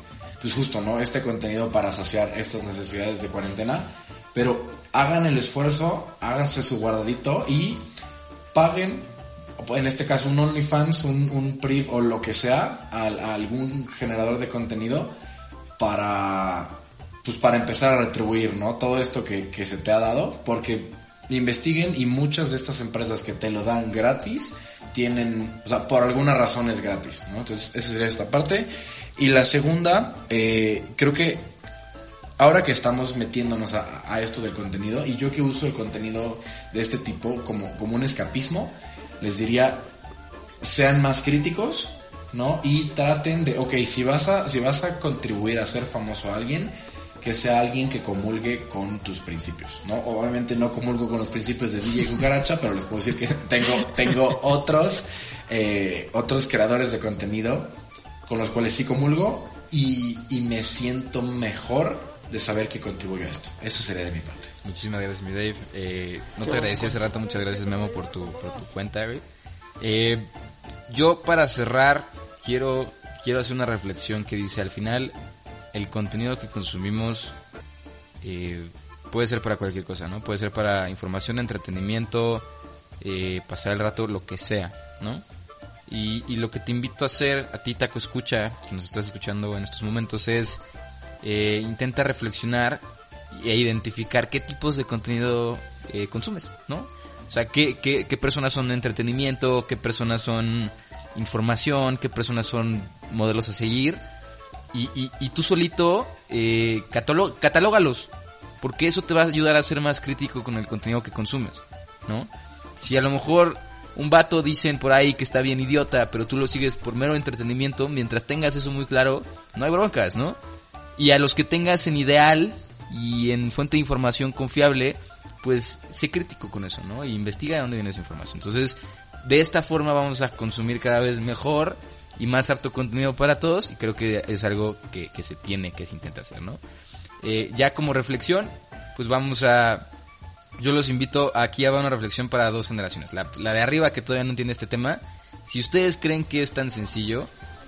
F: pues justo, ¿no? Este contenido para saciar estas necesidades de cuarentena, pero hagan el esfuerzo, háganse su guardadito y paguen, en este caso un OnlyFans, un, un PRIV o lo que sea, a, a algún generador de contenido para, pues para empezar a retribuir, ¿no? Todo esto que, que se te ha dado, porque investiguen y muchas de estas empresas que te lo dan gratis tienen, o sea, por alguna razón es gratis, ¿no? Entonces, esa sería esta parte. Y la segunda, eh, creo que ahora que estamos metiéndonos a, a esto del contenido, y yo que uso el contenido de este tipo como, como un escapismo, les diría, sean más críticos, ¿no? Y traten de, ok, si vas a, si vas a contribuir a ser famoso a alguien, que sea alguien que comulgue con tus principios, ¿no? Obviamente no comulgo con los principios de DJ Cucaracha, pero les puedo decir que [LAUGHS] tengo, tengo otros, eh, otros creadores de contenido con los cuales sí comulgo y, y me siento mejor de saber que contribuyo a esto. Eso sería de mi parte.
E: Muchísimas gracias, mi Dave. Eh, no te agradecí hace rato, muchas gracias, Memo, por tu, por tu cuenta, güey. Eh, yo, para cerrar, quiero, quiero hacer una reflexión que dice, al final, el contenido que consumimos eh, puede ser para cualquier cosa, ¿no? Puede ser para información, entretenimiento, eh, pasar el rato, lo que sea, ¿no? Y, y lo que te invito a hacer, a ti Taco Escucha, que nos estás escuchando en estos momentos, es eh, intenta reflexionar e identificar qué tipos de contenido eh, consumes, ¿no? O sea, qué, qué, qué personas son entretenimiento, qué personas son información, qué personas son modelos a seguir. Y, y, tú solito eh, catalógalos, porque eso te va a ayudar a ser más crítico con el contenido que consumes, ¿no? Si a lo mejor un vato dicen por ahí que está bien idiota, pero tú lo sigues por mero entretenimiento, mientras tengas eso muy claro, no hay broncas, ¿no? Y a los que tengas en ideal y en fuente de información confiable, pues sé crítico con eso, ¿no? Y investiga de dónde viene esa información. Entonces, de esta forma vamos a consumir cada vez mejor y más harto contenido para todos y creo que es algo que, que se tiene, que se intenta hacer, ¿no? Eh, ya como reflexión, pues vamos a... Yo los invito aquí a una reflexión para dos generaciones. La, de arriba que todavía no entiende este tema. Si ustedes creen que es tan sencillo,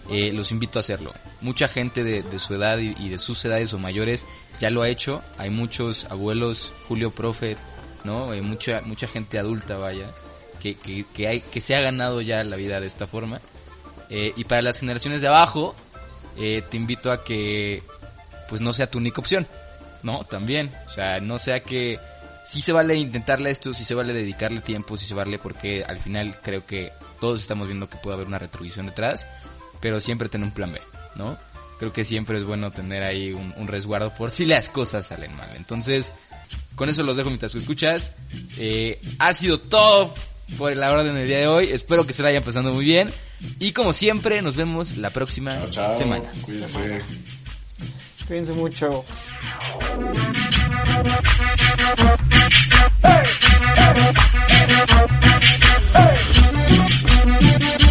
E: eh, los invito a hacerlo. Mucha gente de, su edad y de sus edades o mayores ya lo ha hecho. Hay muchos abuelos, Julio Profe, ¿no? Hay mucha, mucha gente adulta, vaya, que, que, que, hay, que se ha ganado ya la vida de esta forma. Eh, y para las generaciones de abajo, eh, te invito a que pues no sea tu única opción, ¿no? También, o sea, no sea que sí se vale intentarle esto, sí se vale dedicarle tiempo, sí se vale porque al final creo que todos estamos viendo que puede haber una retribución detrás, pero siempre tener un plan B, ¿no? Creo que siempre es bueno tener ahí un, un resguardo por si las cosas salen mal. Entonces, con eso los dejo mientras que escuchas. Eh, ha sido todo por la orden del día de hoy. Espero que se la hayan pasando muy bien. Y como siempre, nos vemos la próxima
F: Chao,
E: semana.
F: cuídense.
B: Cuídense mucho.
G: Hey!